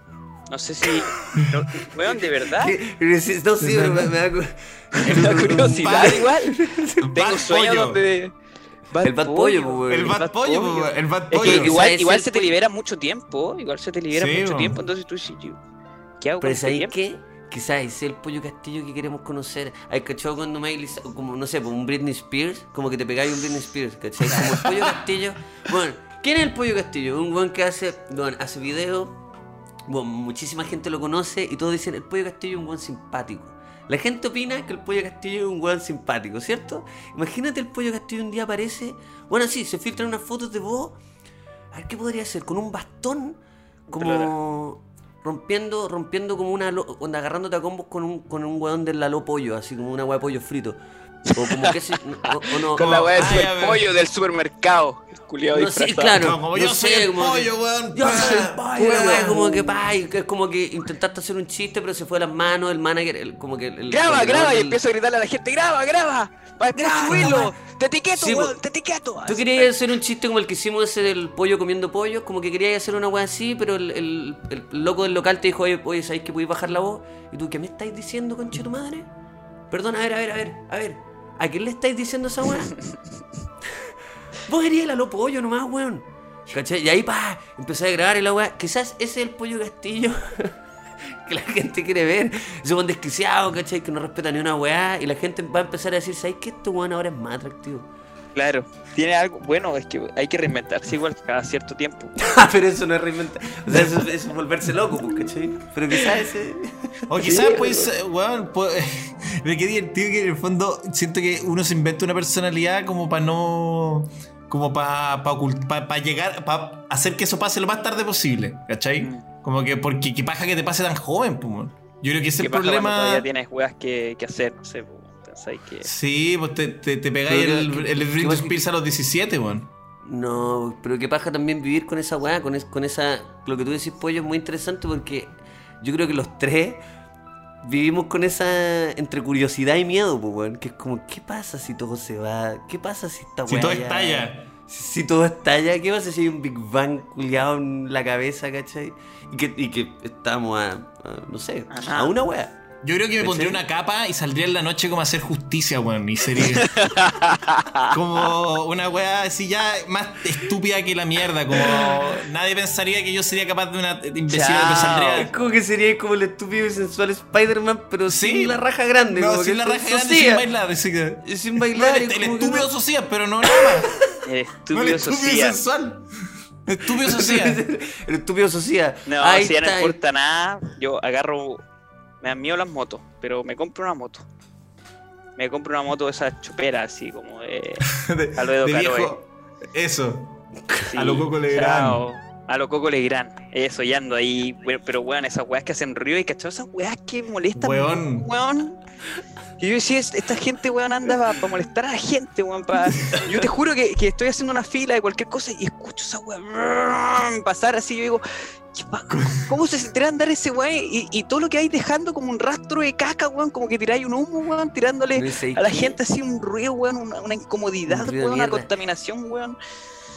No sé si, weón, de verdad. No, sí, me, me da cu- me da curiosidad [LAUGHS] Bad- igual. Tengo sueños pollo. donde... El bad pollo, weón. El bad pollo, el bad Es que igual, ¿Sabes igual se te libera mucho tiempo, igual se te libera Sí, mucho tiempo, entonces tú dices, yo, ¿qué hago con Pero este ¿sabéis tiempo? Quizás es el pollo castillo que queremos conocer. Hay cachado cuando Cy- como no sé, pues un Britney Spears, como que te pegáis un Britney Spears, ¿cachai? Como el pollo castillo. Bueno, ¿quién es el pollo castillo? Un buen que hace, bueno, hace videos, bueno, muchísima gente lo conoce y todos dicen el pollo castillo es un buen simpático. La gente opina que el pollo castillo es un buen simpático, ¿cierto? Imagínate el pollo castillo un día aparece, bueno, sí, se filtran unas fotos de vos. A ver, ¿qué podría ser? Con un bastón, como rompiendo, rompiendo como una, onda, agarrándote a combos con un, con un weón del lalo pollo, así como una weá de pollo frito. O como que se, o, o no, Con la weá del Ay, a ver. super pollo del supermercado, culiado No sé, claro. No, como no yo soy sé, el como que- pollo, weón. Yo soy el Ah, pollo, weón. weón, como que pa, y que es como que intentaste hacer un chiste, pero se fue a las manos, el manager, el- como que el, el Graba, graba y empiezo a gritarle a la gente, graba, graba, para Graba, subirlo, te etiqueto, Sí, weón, te etiqueto. Tú querías hacer un chiste como el que hicimos ese del pollo comiendo pollo, como que querías hacer una weá así, pero el, el- el loco del local te dijo, oye, oye, ¿sabéis que podéis bajar la voz? Y tú, ¿qué me estáis diciendo, conche tu madre? Perdón, a ver, a ver, a ver, a ver. ¿A quién le estáis diciendo esa weá? Vos erías el pollo nomás, weón. ¿Cachai? Y ahí, pa, empecé a grabar y la. Quizás ese es el pollo castillo [LAUGHS] que la gente quiere ver. Ese buen desquiciado, ¿cachai? Que no respeta ni una weá. Y la gente va a empezar a decir, ¿sabes qué? Este weón ahora es más atractivo. Claro, tiene algo, bueno, es que hay que reinventarse igual cada cierto tiempo. [LAUGHS] Ah, pero eso no es reinventar. O sea, eso, eso es volverse loco, pues, ¿cachai? Pero quizás ese. O quizás, pues, weón, pues, [LAUGHS] pero qué divertido que en el fondo siento que uno se inventa una personalidad como para no. como para pa, llegar, para hacer que eso pase lo más tarde posible, ¿cachai? Mm. Como que, porque qué paja que te pase tan joven, pues, weón. Yo creo que ese es ¿Qué el problema. todavía tienes weas que, que hacer? No sé, po, Sí, pues te, te, te pegáis Pero el, que- el Britney Spears a los 17, weón. No, pero qué paja también vivir con esa weá, con, es- con esa. Lo que tú decís, pollo, es muy interesante porque yo creo que los tres vivimos con esa. entre curiosidad y miedo, pues, weón. Que es como, ¿qué pasa si todo se va? ¿Qué pasa si esta Si todo estalla. Si, si todo estalla, ¿qué pasa si hay un Big Bang culiado en la cabeza, cachai? Y que, y que estamos a, a, no sé, Ajá. a una weá. Yo creo que me pondría una capa y saldría en la noche como a hacer justicia, weón. Y sería [LAUGHS] como una weá así ya más estúpida que la mierda. Como nadie pensaría que yo sería capaz de una imbécil que Chao. Es saldría. como que sería como el estúpido y sensual Spider-Man, pero Sí. sin la raja grande. No, sin que la raja grande sin bailar. así que- Y Sin No, bailar. el, y el como que estúpido no- socias, pero no nada más. [LAUGHS] El No, el estúpido estúpido social. sensual. El estúpido socias. [LAUGHS] el estúpido socia. No, Ahí si ya no importa nada, yo agarro. Me dan miedo las motos, pero me compro una moto. Me compro una moto de esas choperas, así como de. [LAUGHS] De, A lo de Caroe. viejo. Eso. sí, A lo Coco Legrand. A lo Coco Legrand. Eso, y ando ahí. Pero, weón, esas weas que hacen ruido y cachado, esas weas que molestan. Weón. Weón. Y yo decía, "Es- esta gente, weón, anda para molestar a la gente, weón. pa- Yo te juro que, que estoy haciendo una fila de cualquier cosa y escucho esa brrrr, pasar así. Yo digo, "¿Qué pa- ¿cómo se sentirá andar ese weón? Y, y todo lo que hay dejando como un rastro de caca, weón, como que tiráis un humo, weón, tirándole a la gente así un ruido, weón, una, una incomodidad, Un weón, una contaminación, weón.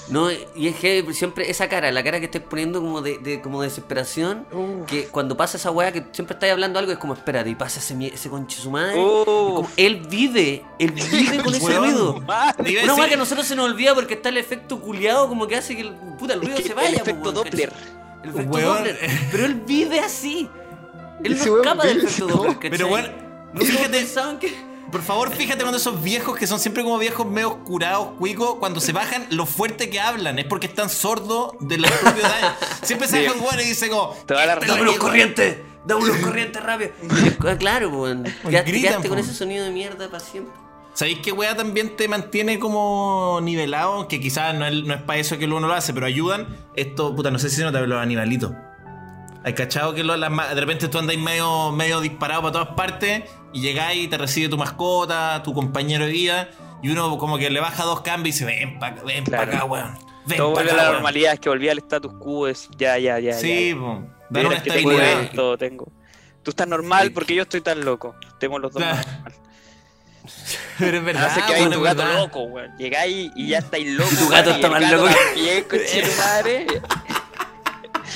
No, y es que siempre esa cara, la cara que estés poniendo como de, de- como de desesperación, que cuando pasa esa weá que siempre estás hablando algo, es como, espérate, y pasa ese, ese conche su madre. y Oh. como, él vive, él vive con [LAUGHS] ese ruido. Madre. Una weá que a nosotros se nos olvida porque está el efecto culiado como que hace que el, puta, el Es ruido que se vaya. el efecto weón, Doppler. El efecto Weón. Doppler. Pero él vive así. Él no escapa del efecto Doppler. ¿cachai? Pero bueno, No fíjate, pensaban que... por favor, fíjate cuando esos viejos que son siempre como viejos medio curados, cuicos, cuando se bajan, lo fuerte que hablan es porque están sordos de los propios daños. Siempre se bajan bueno y dicen como. Toda la "Esta es razón. ¡Dame los mierda". corrientes! ¡Dame los corrientes rápido! [LAUGHS] Claro, pues. Quedaste, quedaste con po. ese sonido de mierda para siempre. ¿Sabéis qué weá también te mantiene como nivelado? Que quizás no es, no es para eso que uno lo hace, pero ayudan. Esto, puta, no sé si se nota, pero los animalitos. Hay cachado que lo- las de repente tú andáis medio, medio disparado para todas partes y llegáis y te recibe tu mascota, tu compañero de vida, y uno como que le baja dos cambios y dice, ven para ven Claro. pa acá, weón. Ven Todo vuelve a la weón". normalidad, es que volví al status quo, es ya, ya, ya. Sí, ya. Dar una estabilidad. todo, tengo. Tú estás normal porque yo estoy tan loco. Tengo los dos. Claro. normal. [LAUGHS] Pero es verdad, Hace que hay weón, tu gato verdad. loco, weón. Llegáis y ya estáis [LAUGHS] loco. Y tu gato está más loco conche tu [LAUGHS] madre.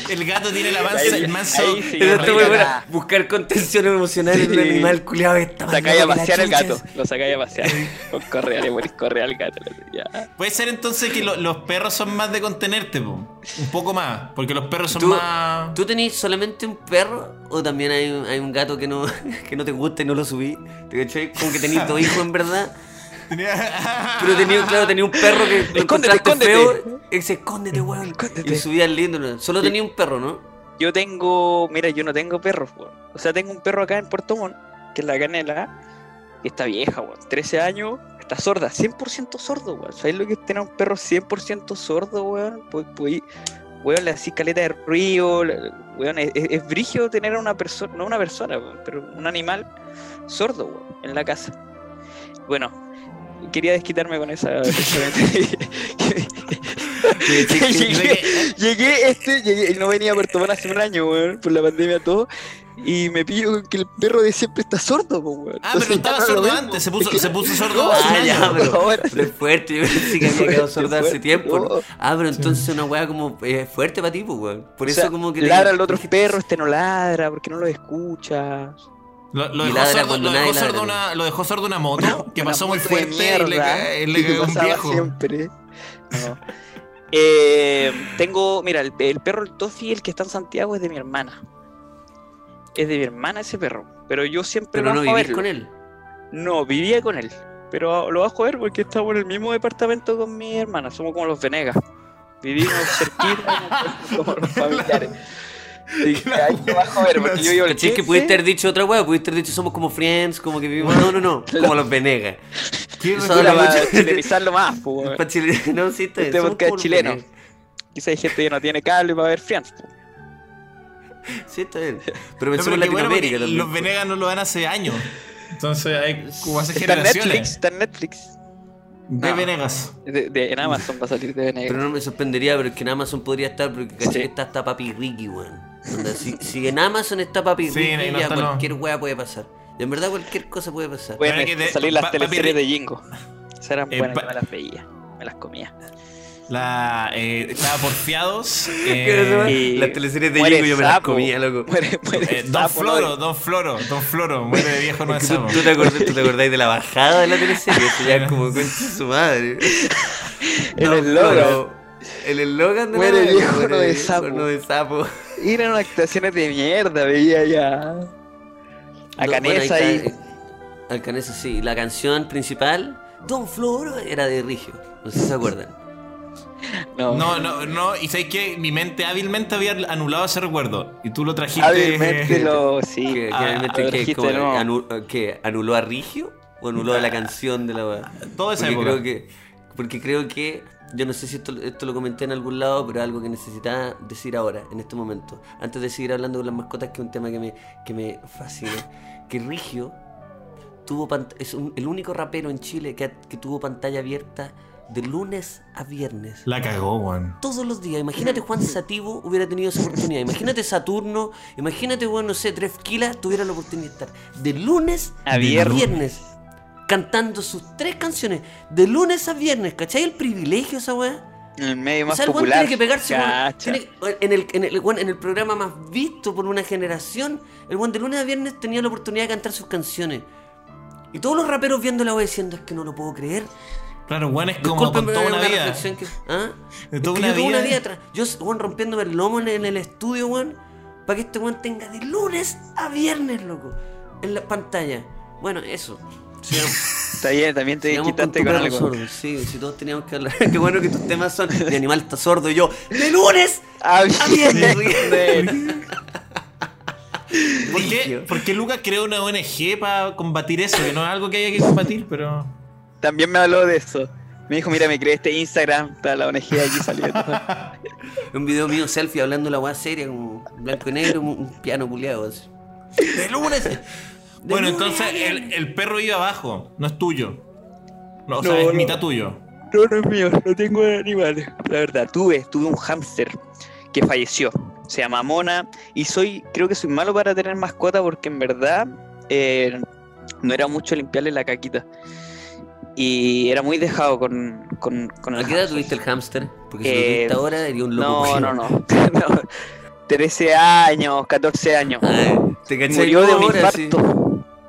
El gato tiene la mansa, el manso. ahí sí, está muy acá. Buscar contención emocional en un Sí. animal culiado que está Sacáis a pasear el gato. Lo sacáis a pasear. Con correa, le pones correa al gato. Ya. Puede ser entonces que lo- los perros son más de contenerte, po. un poco más, porque los perros son ¿Tú, más. ¿Tú tenés solamente un perro o también hay, un- hay un gato que no, [LAUGHS] que no te gusta y no lo subí? ¿Te cachai? Como que tenés dos hijos en verdad. Pero tenía, claro, tenía un perro que lo Escóndete, escóndete. feo y dice, escóndete, weón. Escóndete. Y subía al lindo. Solo tenía un perro, ¿no? Yo tengo, mira, yo no tengo perros, weón. O sea, tengo un perro acá en Puerto Montt, que es la canela, y está vieja, weón. 13 años, está sorda, 100% sordo, weón. ¿Sabes lo que es tener un perro 100% sordo, weón? Pues, pues, weón, le así caleta de ruido, le- weón, es, es, es brígido tener a una persona, no una persona, weón, pero un animal sordo, weón, en la casa. Bueno, quería desquitarme con esa... [LAUGHS] llegué, llegué, este, llegué, no venía a Puerto Montt hace un año, weón, por la pandemia todo. Y me pillo con que el perro de siempre está sordo, weón. Ah, pero Entonces, estaba no lo sordo veo, antes, se puso, Es que- se puso [LAUGHS] sordo Ah, ya, pero, Ahora. [LAUGHS] pero es fuerte. Yo pensé que había quedado sordo hace tiempo. no. Ah, pero entonces una weá como eh, fuerte para ti, pues, weón. Por O eso sea, como que... ladra te- al otro perro, este no ladra, porque no lo escucha. Lo, lo Y dejó sordo, lo dejó sordo una, lo dejó sordo una moto [LAUGHS] que pasó muy fuerte y le, mierda ca- le que un viejo. siempre. No. [LAUGHS] Eh, tengo, mira, el, el perro, el Toffee, el que está en Santiago, es de mi hermana. Es de mi hermana ese perro. Pero yo siempre Pero no bajo a vivís con él. No, vivía con él. Pero lo bajo a ver porque estamos en el mismo departamento con mi hermana. Somos como los Venegas. Vivimos cerquita como, [LAUGHS] como los familiares. Y ahí lo bajo a ver porque yo vivo en el ¿Cachai? Que 15. pudiste haber dicho otra weá, pudiste haber dicho somos como friends, como que vivimos. No, no, no, [LAUGHS] como los Venegas. ¿Qué Eso habla para chilenizarlo más, pues, weón. Pa' Chile- [LAUGHS] No, sí, está bien, Este podcast los chileno. Venegas. Quizá hay gente que no tiene cable para ver Friends. po. Sí, está bien. [LAUGHS] Pero No, pero pensemos en bueno Latinoamérica porque también. los Venegas no lo dan hace años. Entonces hay como hace Está en generaciones. Netflix, está en Netflix. De No. Venegas. De, de- en Amazon va a salir de Venegas. Pero no me sorprendería, pero es que en Amazon podría estar, porque caché Sí. que está hasta Papi Ricky, weón. Si, si en Amazon está Papi Sí, Ricky, no ya está, no. cualquier weá puede pasar. En verdad cualquier cosa puede pasar. Pueden que de- salir las pa- teleseries de Jingo. Esas eran Eh, buenas, pa- yo me las veía. Me las comía. La, eh, estaba porfiados. ¿Qué era esa Eh, Las teleseries de Jingo yo me las comía, loco. [LAUGHS] Muere, muere eh, don sapo, ¿no? Floro, Don Floro, Don Floro, muere de viejo no es ¿Tú, sapo. tú te acordás, tú te acordáis de la bajada de la teleserie, eso ya es como [LAUGHS] concha su madre. [LAUGHS] El eslogan. El eslogan de Muere la viejo, muere no de viejo, sapo. no de sapo. Y eran actuaciones de mierda, veía ya. A No, Canesa bueno, y. está- Al Canesa sí. La canción principal, Don Floro, era de Rigio. No sé si se acuerdan. No, No, no, no, y sabes que mi mente hábilmente había anulado ese recuerdo. Y tú lo trajiste. Hábilmente lo. [LAUGHS] Sí, Que, que ah, que anuló a Rigio o anuló a la canción de la. Toda esa porque época. creo que porque creo que yo no sé si esto, esto lo comenté en algún lado, pero algo que necesitaba decir ahora, en este momento. Antes de seguir hablando de las mascotas, que es un tema que me, que me fascina. Que Rigio tuvo pant- es un- el único rapero en Chile que, que tuvo pantalla abierta de lunes a viernes. La cagó, weón. Todos los días. Imagínate Juan Sativo hubiera tenido esa oportunidad. Imagínate Saturno. Imagínate, bueno, no sé, Trefquila tuviera la oportunidad de estar de lunes A viernes. viernes. Cantando sus tres canciones. De lunes a viernes. ¿Cachai el privilegio esa weá? En el medio O más sea, el weón popular. tiene que pegarse tiene que- en, el, en, el, weón, en el programa más visto por una generación. El weón de lunes a viernes tenía la oportunidad de cantar sus canciones. Y todos los raperos viendo la weá diciendo es que no lo puedo creer. Claro, weón, es como con toda una vida. que- ¿ah? De Es toda que una yo una vida. atrás. Yo, weón, rompiéndome el lomo en, el estudio, weón, para que este weón tenga de lunes a viernes, loco, en la pantalla. Bueno, eso. Sigamos, [LAUGHS] Está bien, también te quitaste con algo. sordo. Sí, si todos teníamos que hablar. [LAUGHS] Qué bueno que tus temas son mi animal está sordo y yo, de lunes Ah, a viernes. [LAUGHS] ¿Por qué, Rigio. por qué Lucas creó una ONG para combatir eso? Que no es algo que haya que combatir, pero. También me habló de eso. Me dijo, mira, me creé este Instagram, está la ONG aquí saliendo. [LAUGHS] Un video mío selfie hablando la weá seria, como blanco y negro, un, piano culiado. así. De lunes. de Bueno, lunes entonces el, perro iba abajo, no es tuyo. No, o No, sea, es no. mitad tuyo. No, no es mío, no tengo animales. La verdad, tuve, tuve un hámster que falleció. Se llama Mona. Y soy, creo que soy malo para tener mascota porque en verdad eh, no era mucho limpiarle la caquita. Y era muy dejado con, con, con el ¿A qué edad tuviste el hámster? Porque si lo Eh, tuviste ahora, sería un loco. No, no, no, [LAUGHS] [LAUGHS] no. 13 años, 14 años. Ay, ¿Te cachai? Murió de un ahora, sí.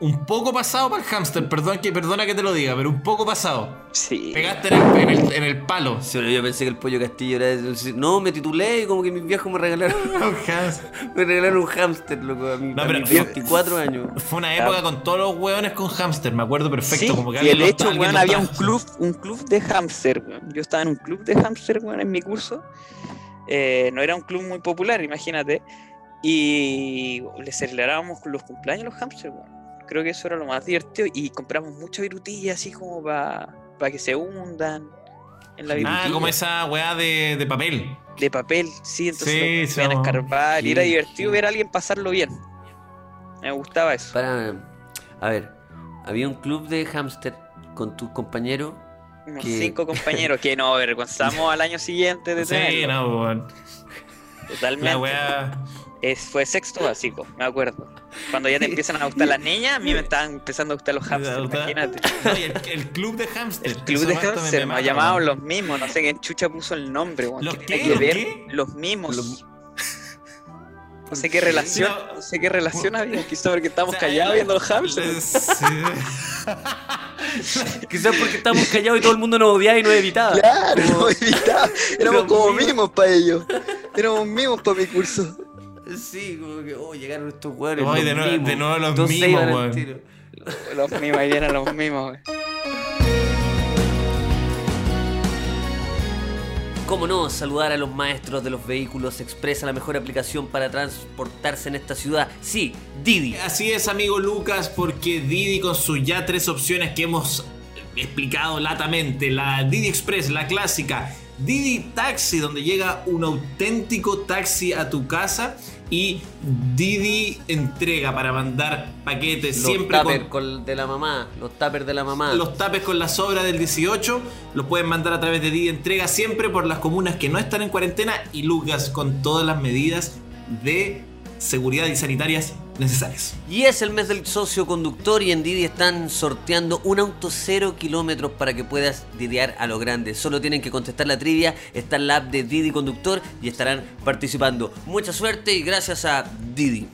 Un poco pasado para el hámster, perdón que, perdona que te lo diga, pero un poco pasado. Sí. Pegaste en el, en el- en el palo. Sí, yo pensé que el pollo castillo era. de- No, me titulé y como que mis viejos me regalaron. [LAUGHS] Un hámster. me regalaron un hámster, loco, a, mi, No, a pero mis fue- 24 años. Fue una época con todos los hueones con hámster, me acuerdo perfecto. Sí, como que y el hecho, weón, había un club, un club de hámster, weón. Yo estaba en un club de hámster, weón, en mi curso. Eh, no era un club muy popular, imagínate. Y le celebrábamos con los cumpleaños a los hámsters, weón. Creo que eso era lo más divertido. Y compramos mucha virutilla así como para que se hundan en la virutilla. Ah, como esa weá de, de papel. De papel, sí, entonces Sí, lo podían escarbar. Y era sí, divertido sí. ver a alguien pasarlo bien. Me gustaba eso. Para. A ver, había un club de hámster con tus compañeros. Unos que- cinco [LAUGHS] compañeros que nos avergonzamos al año siguiente de Sí, tenerlo. no, weón. Totalmente. La weá. Es, fue sexto básico, me acuerdo. Cuando ya te empiezan a gustar las niñas, a mí me estaban empezando a gustar los hamsters, imagínate. No, y el, el club de hámster. El club de hamsters, me me mata, llamaban los mismos, no sé quién chucha puso el nombre, weón, ¿Los que qué? tiene que ¿Los ver qué? los mismos. Los- No sé qué relación, No. no sé qué relación había, quizá porque estábamos O sea, callados viendo los hamsters. Sí. [LAUGHS] Quizás porque estábamos callados y todo el mundo nos odiaba y nos evitaba. Claro, Como- evitaba. [LAUGHS] éramos como mimos para ellos. Éramos mimos para mi curso. Sí, como que, oh, llegaron estos hueones. Los de nuevo- mimos. de nuevo los mimos, weón. tiro. Los mimos, ahí eran los mimos. güey. ¿Cómo no? Saludar a los maestros de los vehículos expresa la mejor aplicación para transportarse en esta ciudad. Sí, Didi. Así es, amigo Lucas, porque Didi con sus ya tres opciones que hemos explicado latamente, la Didi Express, la clásica, Didi Taxi, donde llega un auténtico taxi a tu casa y Didi entrega para mandar paquetes Los siempre con con- de la mamá, los tuppers de la mamá. los tapes con la sobra del 18 los pueden mandar a través de Didi Entrega siempre por las comunas que no están en cuarentena y Lucas con todas las medidas de seguridad y sanitarias necesarias. Y es el mes del socio conductor y en Didi están sorteando un auto cero kilómetros para que puedas didiar a lo grande. Solo tienen que contestar la trivia, está en la app de Didi Conductor y estarán participando. Mucha suerte y gracias a Didi.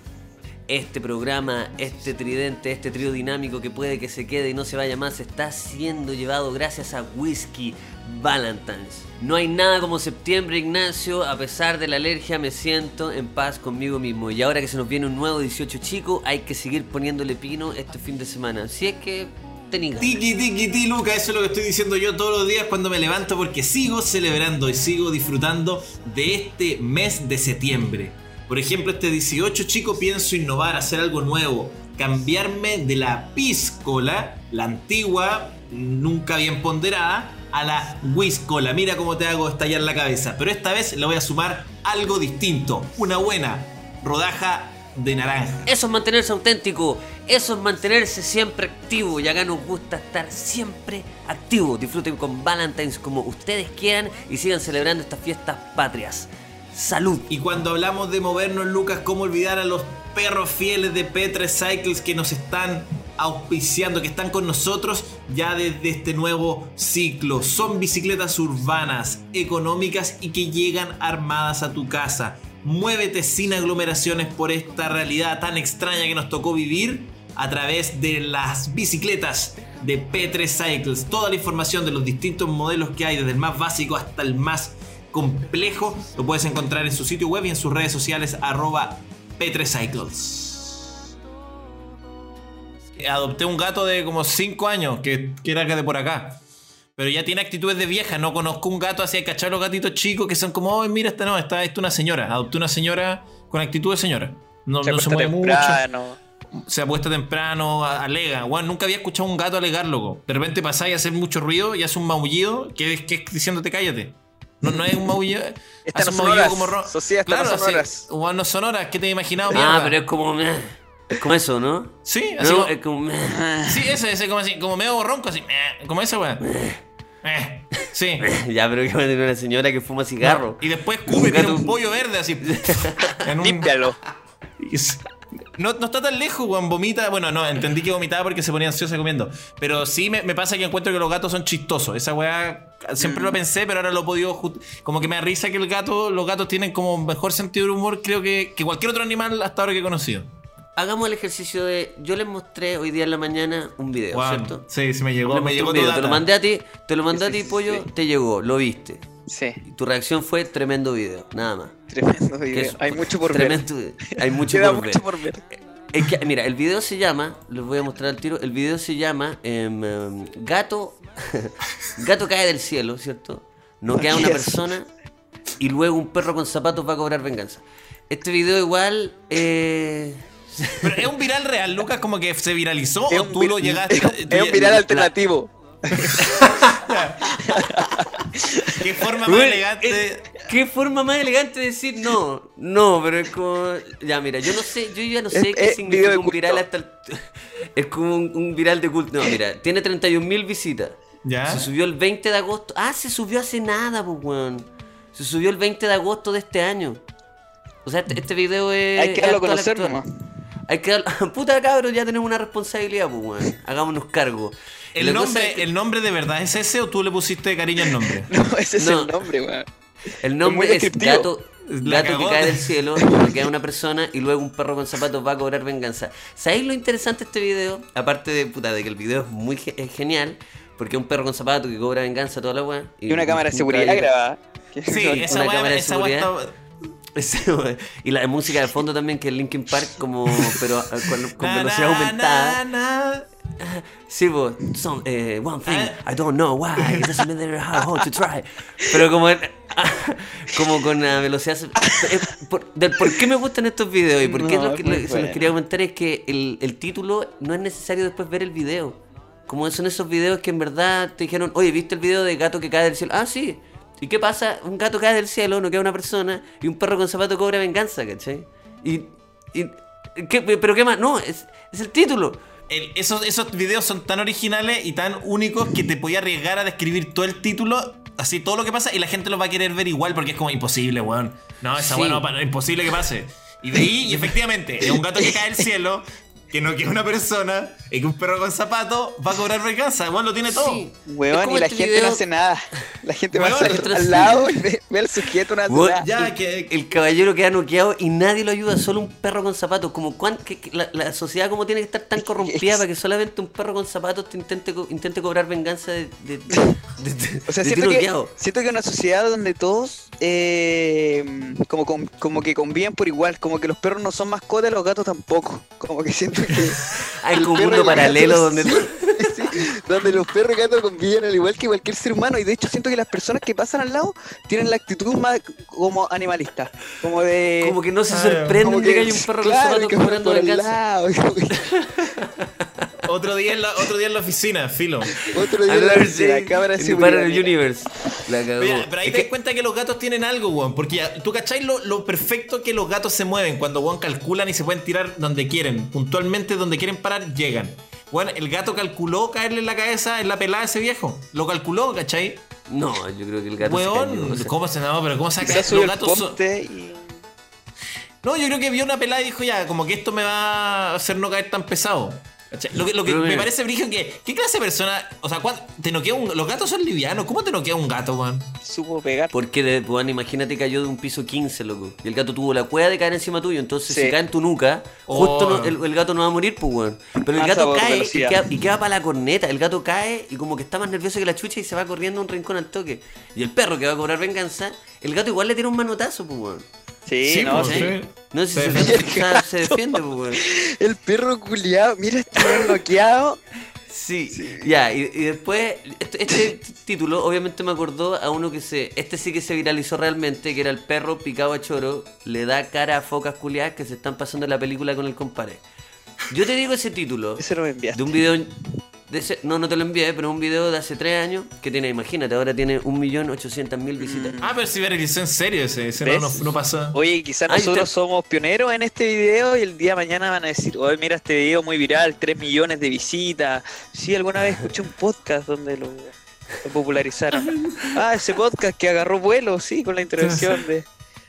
Este programa, este tridente, este trío dinámico que puede que se quede y no se vaya más, está siendo llevado gracias a Whiskey Valentine's. No hay nada como septiembre, Ignacio. A pesar de la alergia, me siento en paz conmigo mismo. Y ahora que se nos viene un nuevo 18 chico, hay que seguir poniéndole pino este fin de semana. Si es que tenéis ganas. Tiki tiki ti Lucas, eso es lo que estoy diciendo yo todos los días cuando me levanto porque sigo celebrando y sigo disfrutando de este mes de septiembre. Por ejemplo, este 18 chico pienso innovar, hacer algo nuevo, cambiarme de la piscola, la antigua, nunca bien ponderada, a la whiskola. Mira cómo te hago estallar la cabeza, pero esta vez le voy a sumar algo distinto, una buena rodaja de naranja. Eso es mantenerse auténtico, eso es mantenerse siempre activo y acá nos gusta estar siempre activo. Disfruten con Valentine's como ustedes quieran y sigan celebrando estas fiestas patrias. Salud. Y cuando hablamos de movernos, Lucas, ¿cómo olvidar a los perros fieles de Petre Cycles que nos están auspiciando, que están con nosotros ya desde este nuevo ciclo? Son bicicletas urbanas, económicas y que llegan armadas a tu casa. Muévete sin aglomeraciones por esta realidad tan extraña que nos tocó vivir a través de las bicicletas de Petre Cycles. Toda la información de los distintos modelos que hay, desde el más básico hasta el más complejo, lo puedes encontrar en su sitio web y en sus redes sociales arroba Petrecycles. Adopté un gato de como 5 años, que, que era de por acá. Pero ya tiene actitudes de vieja, no conozco un gato así, cachar los gatitos chicos que son como, oh, mira, esta no, esta, es una señora. Adopté una señora con actitud de señora. No Se no se, mueve mucho temprano. se apuesta temprano, alega. Weón, nunca había escuchado a un gato alegar, loco. De repente pasáis a hacer mucho ruido y hace un maullido que es, que es diciéndote cállate. No, no es un maullido. Estas no un son maullido horas. como ro- Sociedad, estas no Claro, son sí. horas. Weón, no son horas. ¿Qué te he imaginado, Ah, mierda? pero es como... Es como eso, ¿no? Sí, así No, como, es como... sí, ese, ese como así, como medio ronco, así. Como esa, weón. Eh, Sí. [LAUGHS] Ya, pero que va a tener una señora que fuma cigarro. Y después Un Cube tiene un pollo verde así. [LAUGHS] en un- Límpialo. No, no está tan lejos, Juan. Vomita. Bueno, no, entendí que vomitaba porque se ponía ansiosa comiendo. Pero sí me, me pasa que encuentro que los gatos son chistosos. Esa weá siempre Mm. lo pensé, pero ahora lo he podido. Como que me da risa que el gato, los gatos tienen como mejor sentido del humor, creo que, que cualquier otro animal hasta ahora que he conocido. Hagamos el ejercicio de... Yo les mostré hoy día en la mañana un video, Juan, ¿cierto? Sí, sí me llegó. Les Me mostré llegó un video, Te lo data. mandé a ti, te lo mandé a Sí, ti, sí, pollo, sí. te llegó, lo viste. Sí, Y tu reacción fue tremendo video, nada más. tremendo Que video. es- Hay mucho por ver. tremendo video. Hay [LAUGHS] mucho Queda por ver. mucho por ver. Es que, mira, el video se llama, les voy a mostrar al tiro, el video se llama em, em, Gato Gato cae del cielo, ¿cierto? No queda una persona y luego un perro con zapatos va a cobrar venganza. Este video igual... Eh, Pero es un viral real, Lucas, como que se viralizó Es o un tú lo llegaste. Es un viral alternativo. [LAUGHS] Qué forma más elegante. eh, ¿Qué forma más elegante de decir no? No, pero es como. Ya, mira, yo no sé, yo ya no sé Es- qué es significa un viral hasta el- [LAUGHS] Es como un, un viral de culto. No, mira, tiene 31.000 visitas. ¿Ya? Se subió el 20 de agosto. Ah, se subió hace nada, pues, weón. Se subió el 20 de agosto de este año. O sea, este, este video es. Hay que es darlo a conocer nomás. Hay que darlo. [LAUGHS] Puta cabros, ya tenemos una responsabilidad, pues, weón. Hagámonos cargo. ¿El nombre, es que- ¿El nombre de verdad es ese o tú le pusiste de cariño el nombre? [LAUGHS] No, ese es No. el nombre, weón. El nombre es descriptivo. gato, La gato que cae del cielo, [LAUGHS] donde queda una persona y luego un perro con zapatos va a cobrar venganza. ¿Sabéis lo interesante de este video? Aparte de puta, de que el video es muy ge- es genial, porque es un perro con zapatos que cobra venganza toda la weá. Y una cámara de seguridad grabada. Que- Sí, [LAUGHS] esa Una weá cámara de esa seguridad. [LAUGHS] y la música de fondo también, que es Linkin Park, como, pero ah, con, con Na, velocidad na, aumentada. na. Sí, pues, some, eh, one thing, Ah. I don't know why, it doesn't matter how hard to try. Pero como, en- como con la velocidad... eh, por, del por qué me gustan estos videos y por qué No, lo que- lo- se los quería comentar es que el, el título no es necesario después ver el video. Como son esos videos que en verdad te dijeron, oye, ¿viste el video de gato que cae del cielo? Ah, sí. ¿Y qué pasa? Un gato cae del cielo, no queda una persona, y un perro con zapato cobra venganza, ¿cachai? Y. y ¿qué- ¿Pero qué más? No, es, es el título. El- esos, esos videos son tan originales y tan únicos que te podía arriesgar a describir todo el título, así todo lo que pasa, y la gente lo va a querer ver igual porque es como imposible, weón. No, esa Sí. weón no imposible que pase. Y de ahí, y [LAUGHS] efectivamente, es un gato que cae del cielo, que no queda una persona, y que un perro con zapato va a cobrar venganza, weón, lo tiene todo. Sí. Weón, y la este gente video- no hace nada. La gente Weón, pasa al lado y ve, ve al sujeto no hace Weón, nada. Ya, que. El caballero queda noqueado y nadie lo ayuda, solo un perro con zapatos. Como cuán- que- que la, la sociedad como tiene que estar tan corrompida para que solamente un perro con zapatos te intente, co- intente cobrar venganza de, de, de- [LAUGHS] de- O sea, siento que, siento que una sociedad donde todos eh, como, com- como que conviven por igual, como que los perros no son mascotas, los gatos tampoco. Como que siento que. [LAUGHS] Hay el como un mundo el paralelo donde... [LAUGHS] [LAUGHS] sí, donde los perros y gatos conviven al igual que cualquier ser humano. Y de hecho siento que las personas que pasan al lado tienen la actitud más como animalista. Como de. Como que no se Ah, sorprenden como de que hay un perro claro, que van cobrando por al venganza. lado, que- Otro día, en la, otro día en la oficina, filo. Otro día la, la cámara de en Parallel seguridad. Universe. La cagó. Oye, pero ahí Es te das que- cuenta que los gatos tienen algo, weón. Porque ya, tú cachai lo, lo perfecto que los gatos se mueven cuando, weón, calculan y se pueden tirar donde quieren. Puntualmente donde quieren parar, llegan. Weón, el gato calculó caerle en la cabeza en la pelada a ese viejo. Lo calculó, ¿cachai? No, yo creo que el gato se cayó, Weón, o sea, ¿cómo se no? Pero ¿cómo se Quizás Los el gatos son- y... No, yo creo que vio una pelada y dijo ya, como que esto me va a hacer no caer tan pesado. Lo que, lo que Pero me parece brillo que. ¿Qué clase de persona? O sea, ¿cuán- te noquea un, los gatos son livianos. ¿Cómo te noquea un gato, weón? supo pegar. Porque, de, weón, imagínate cayó de un piso 15, loco. Y el gato tuvo la cueva de caer encima tuyo. Entonces, Sí. si cae en tu nuca, Oh. justo no- el, el gato no va a morir, pues, weón. Pero el gato cae y queda, y queda para la corneta. El gato cae y como que está más nervioso que la chucha y se va corriendo a un rincón al toque. Y el perro que va a cobrar venganza, el gato igual le tira un manotazo, pues, weón. Sí, Sí, no, pues, sí. sí. No sé si Se se, defiende. se pues. El perro culiado, mira este weón noqueado. Sí, ya, y, y después, este, este título obviamente me acordó a uno que se, este sí que se viralizó realmente, que era el perro picado a choro, le da cara a focas culiadas que se están pasando en la película con el compadre. Yo te digo ese título Ese no me enviaste. de un video, de ese- no, no te lo envié, pero un video de hace tres años que tiene, imagínate, ahora tiene 1.800.000 visitas. Ah, pero si viralizó en serio ese. ese no, no, no pasó. Oye, quizás Ay, nosotros te- somos pioneros en este video y el día de mañana van a decir, oye, mira este video muy viral, 3 millones de visitas. Sí, alguna vez escuché un podcast donde lo, lo popularizaron. [LAUGHS] Ah, ese podcast que agarró vuelo, sí, con la intervención de,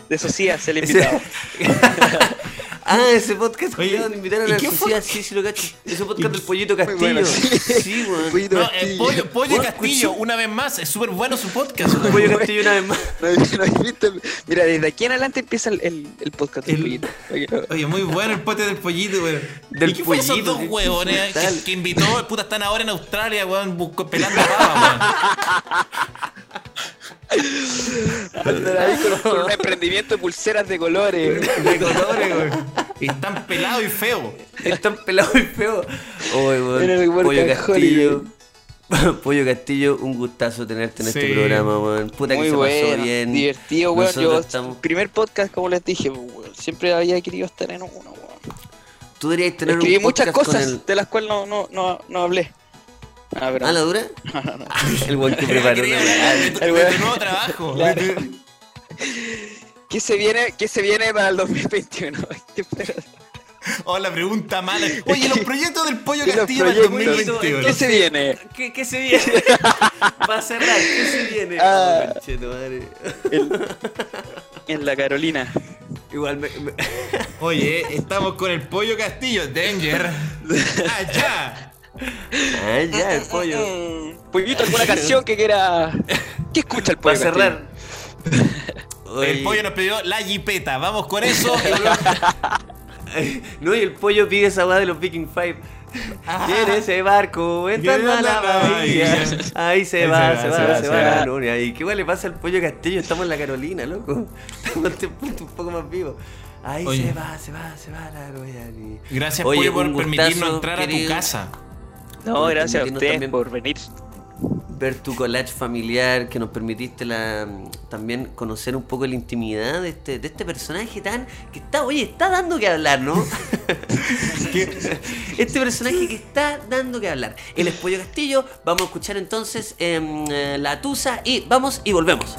de Socias, el invitado. [LAUGHS] ah, ese podcast donde invitaron ¿y a la sociedad, sí, sí lo cacho. Ese podcast del pollito Castillo. bueno, sí. sí, [LAUGHS] weón. Pollito No, eh, Castillo. Pollo, Pollo Bueno, Castillo, una vez más. Es súper bueno su podcast. weón. Pollo Castillo una vez más. [LAUGHS] ¿No no visto? Mira, desde aquí en adelante empieza el, el, el podcast del El- pollito. Oye, muy bueno el pote del pollito, weón. Del ¿Y qué fue esos pollito, dos huevones brutal. que, que invitó? Puta, están ahora en Australia, weón, pelando pava, [LAUGHS] Andan ahí con, con un emprendimiento de pulseras de colores. De colores, weón. Y están pelados y feos. Están pelados y feos. Pollo. Castillo. [LAUGHS] Pollo Castillo, un gustazo tenerte en este programa, weón. Puta que Muy se bueno, pasó bien. divertido, weón. Yo, estamos- primer podcast, como les dije, weón, siempre había querido estar en uno, weón. Tú deberías tener Escribí un muchas cosas el- de las cuales no, no, no, no hablé. Ah, pero ¿Ah, la dura? [LAUGHS] [LAUGHS] El weón que [LAUGHS] preparó El weón. nuevo trabajo. Claro. ¿Qué se viene, qué se viene para el 2021? ¿Qué espera? Oh, la pregunta mala. Oye, los proyectos del Pollo Castillo para el proyectos. 2021. ¿Qué se viene? ¿Qué, ¿Qué se viene? Va a cerrar, ¿qué se viene? Ah. Oh. El- en la Carolina. Igual me, me- Oye, estamos con el Pollo Castillo. Danger. Allá. Ah, ya, el pollo. Pollito, alguna canción que quiera. ¿Qué escucha el pollo? a cerrar. [LAUGHS] El pollo nos pidió la jipeta. Vamos con eso. [LAUGHS] No, y el pollo pide esa weá de los Viking Five. Viene ese barco, entrando a la bahía. Ahí se va, se va, se va. Ni ahí. ¿Qué le pasa al pollo Castillo? Estamos en la Carolina, loco. [LAUGHS] Estamos en este un poco más vivos. Ahí Oye. se va, se va, se va la Royal. Gracias, Oye, Pollo, por permitirnos entrar a tu casa. No, gracias a ustedes también por venir. ver tu collage familiar, que nos permitiste la, también conocer un poco la intimidad de este, de este personaje tan que está, oye, está dando que hablar, ¿no? [LAUGHS] [LAUGHS] este personaje que está dando que hablar. El es Pollo Castillo, vamos a escuchar entonces em, eh, La Tusa y vamos y volvemos.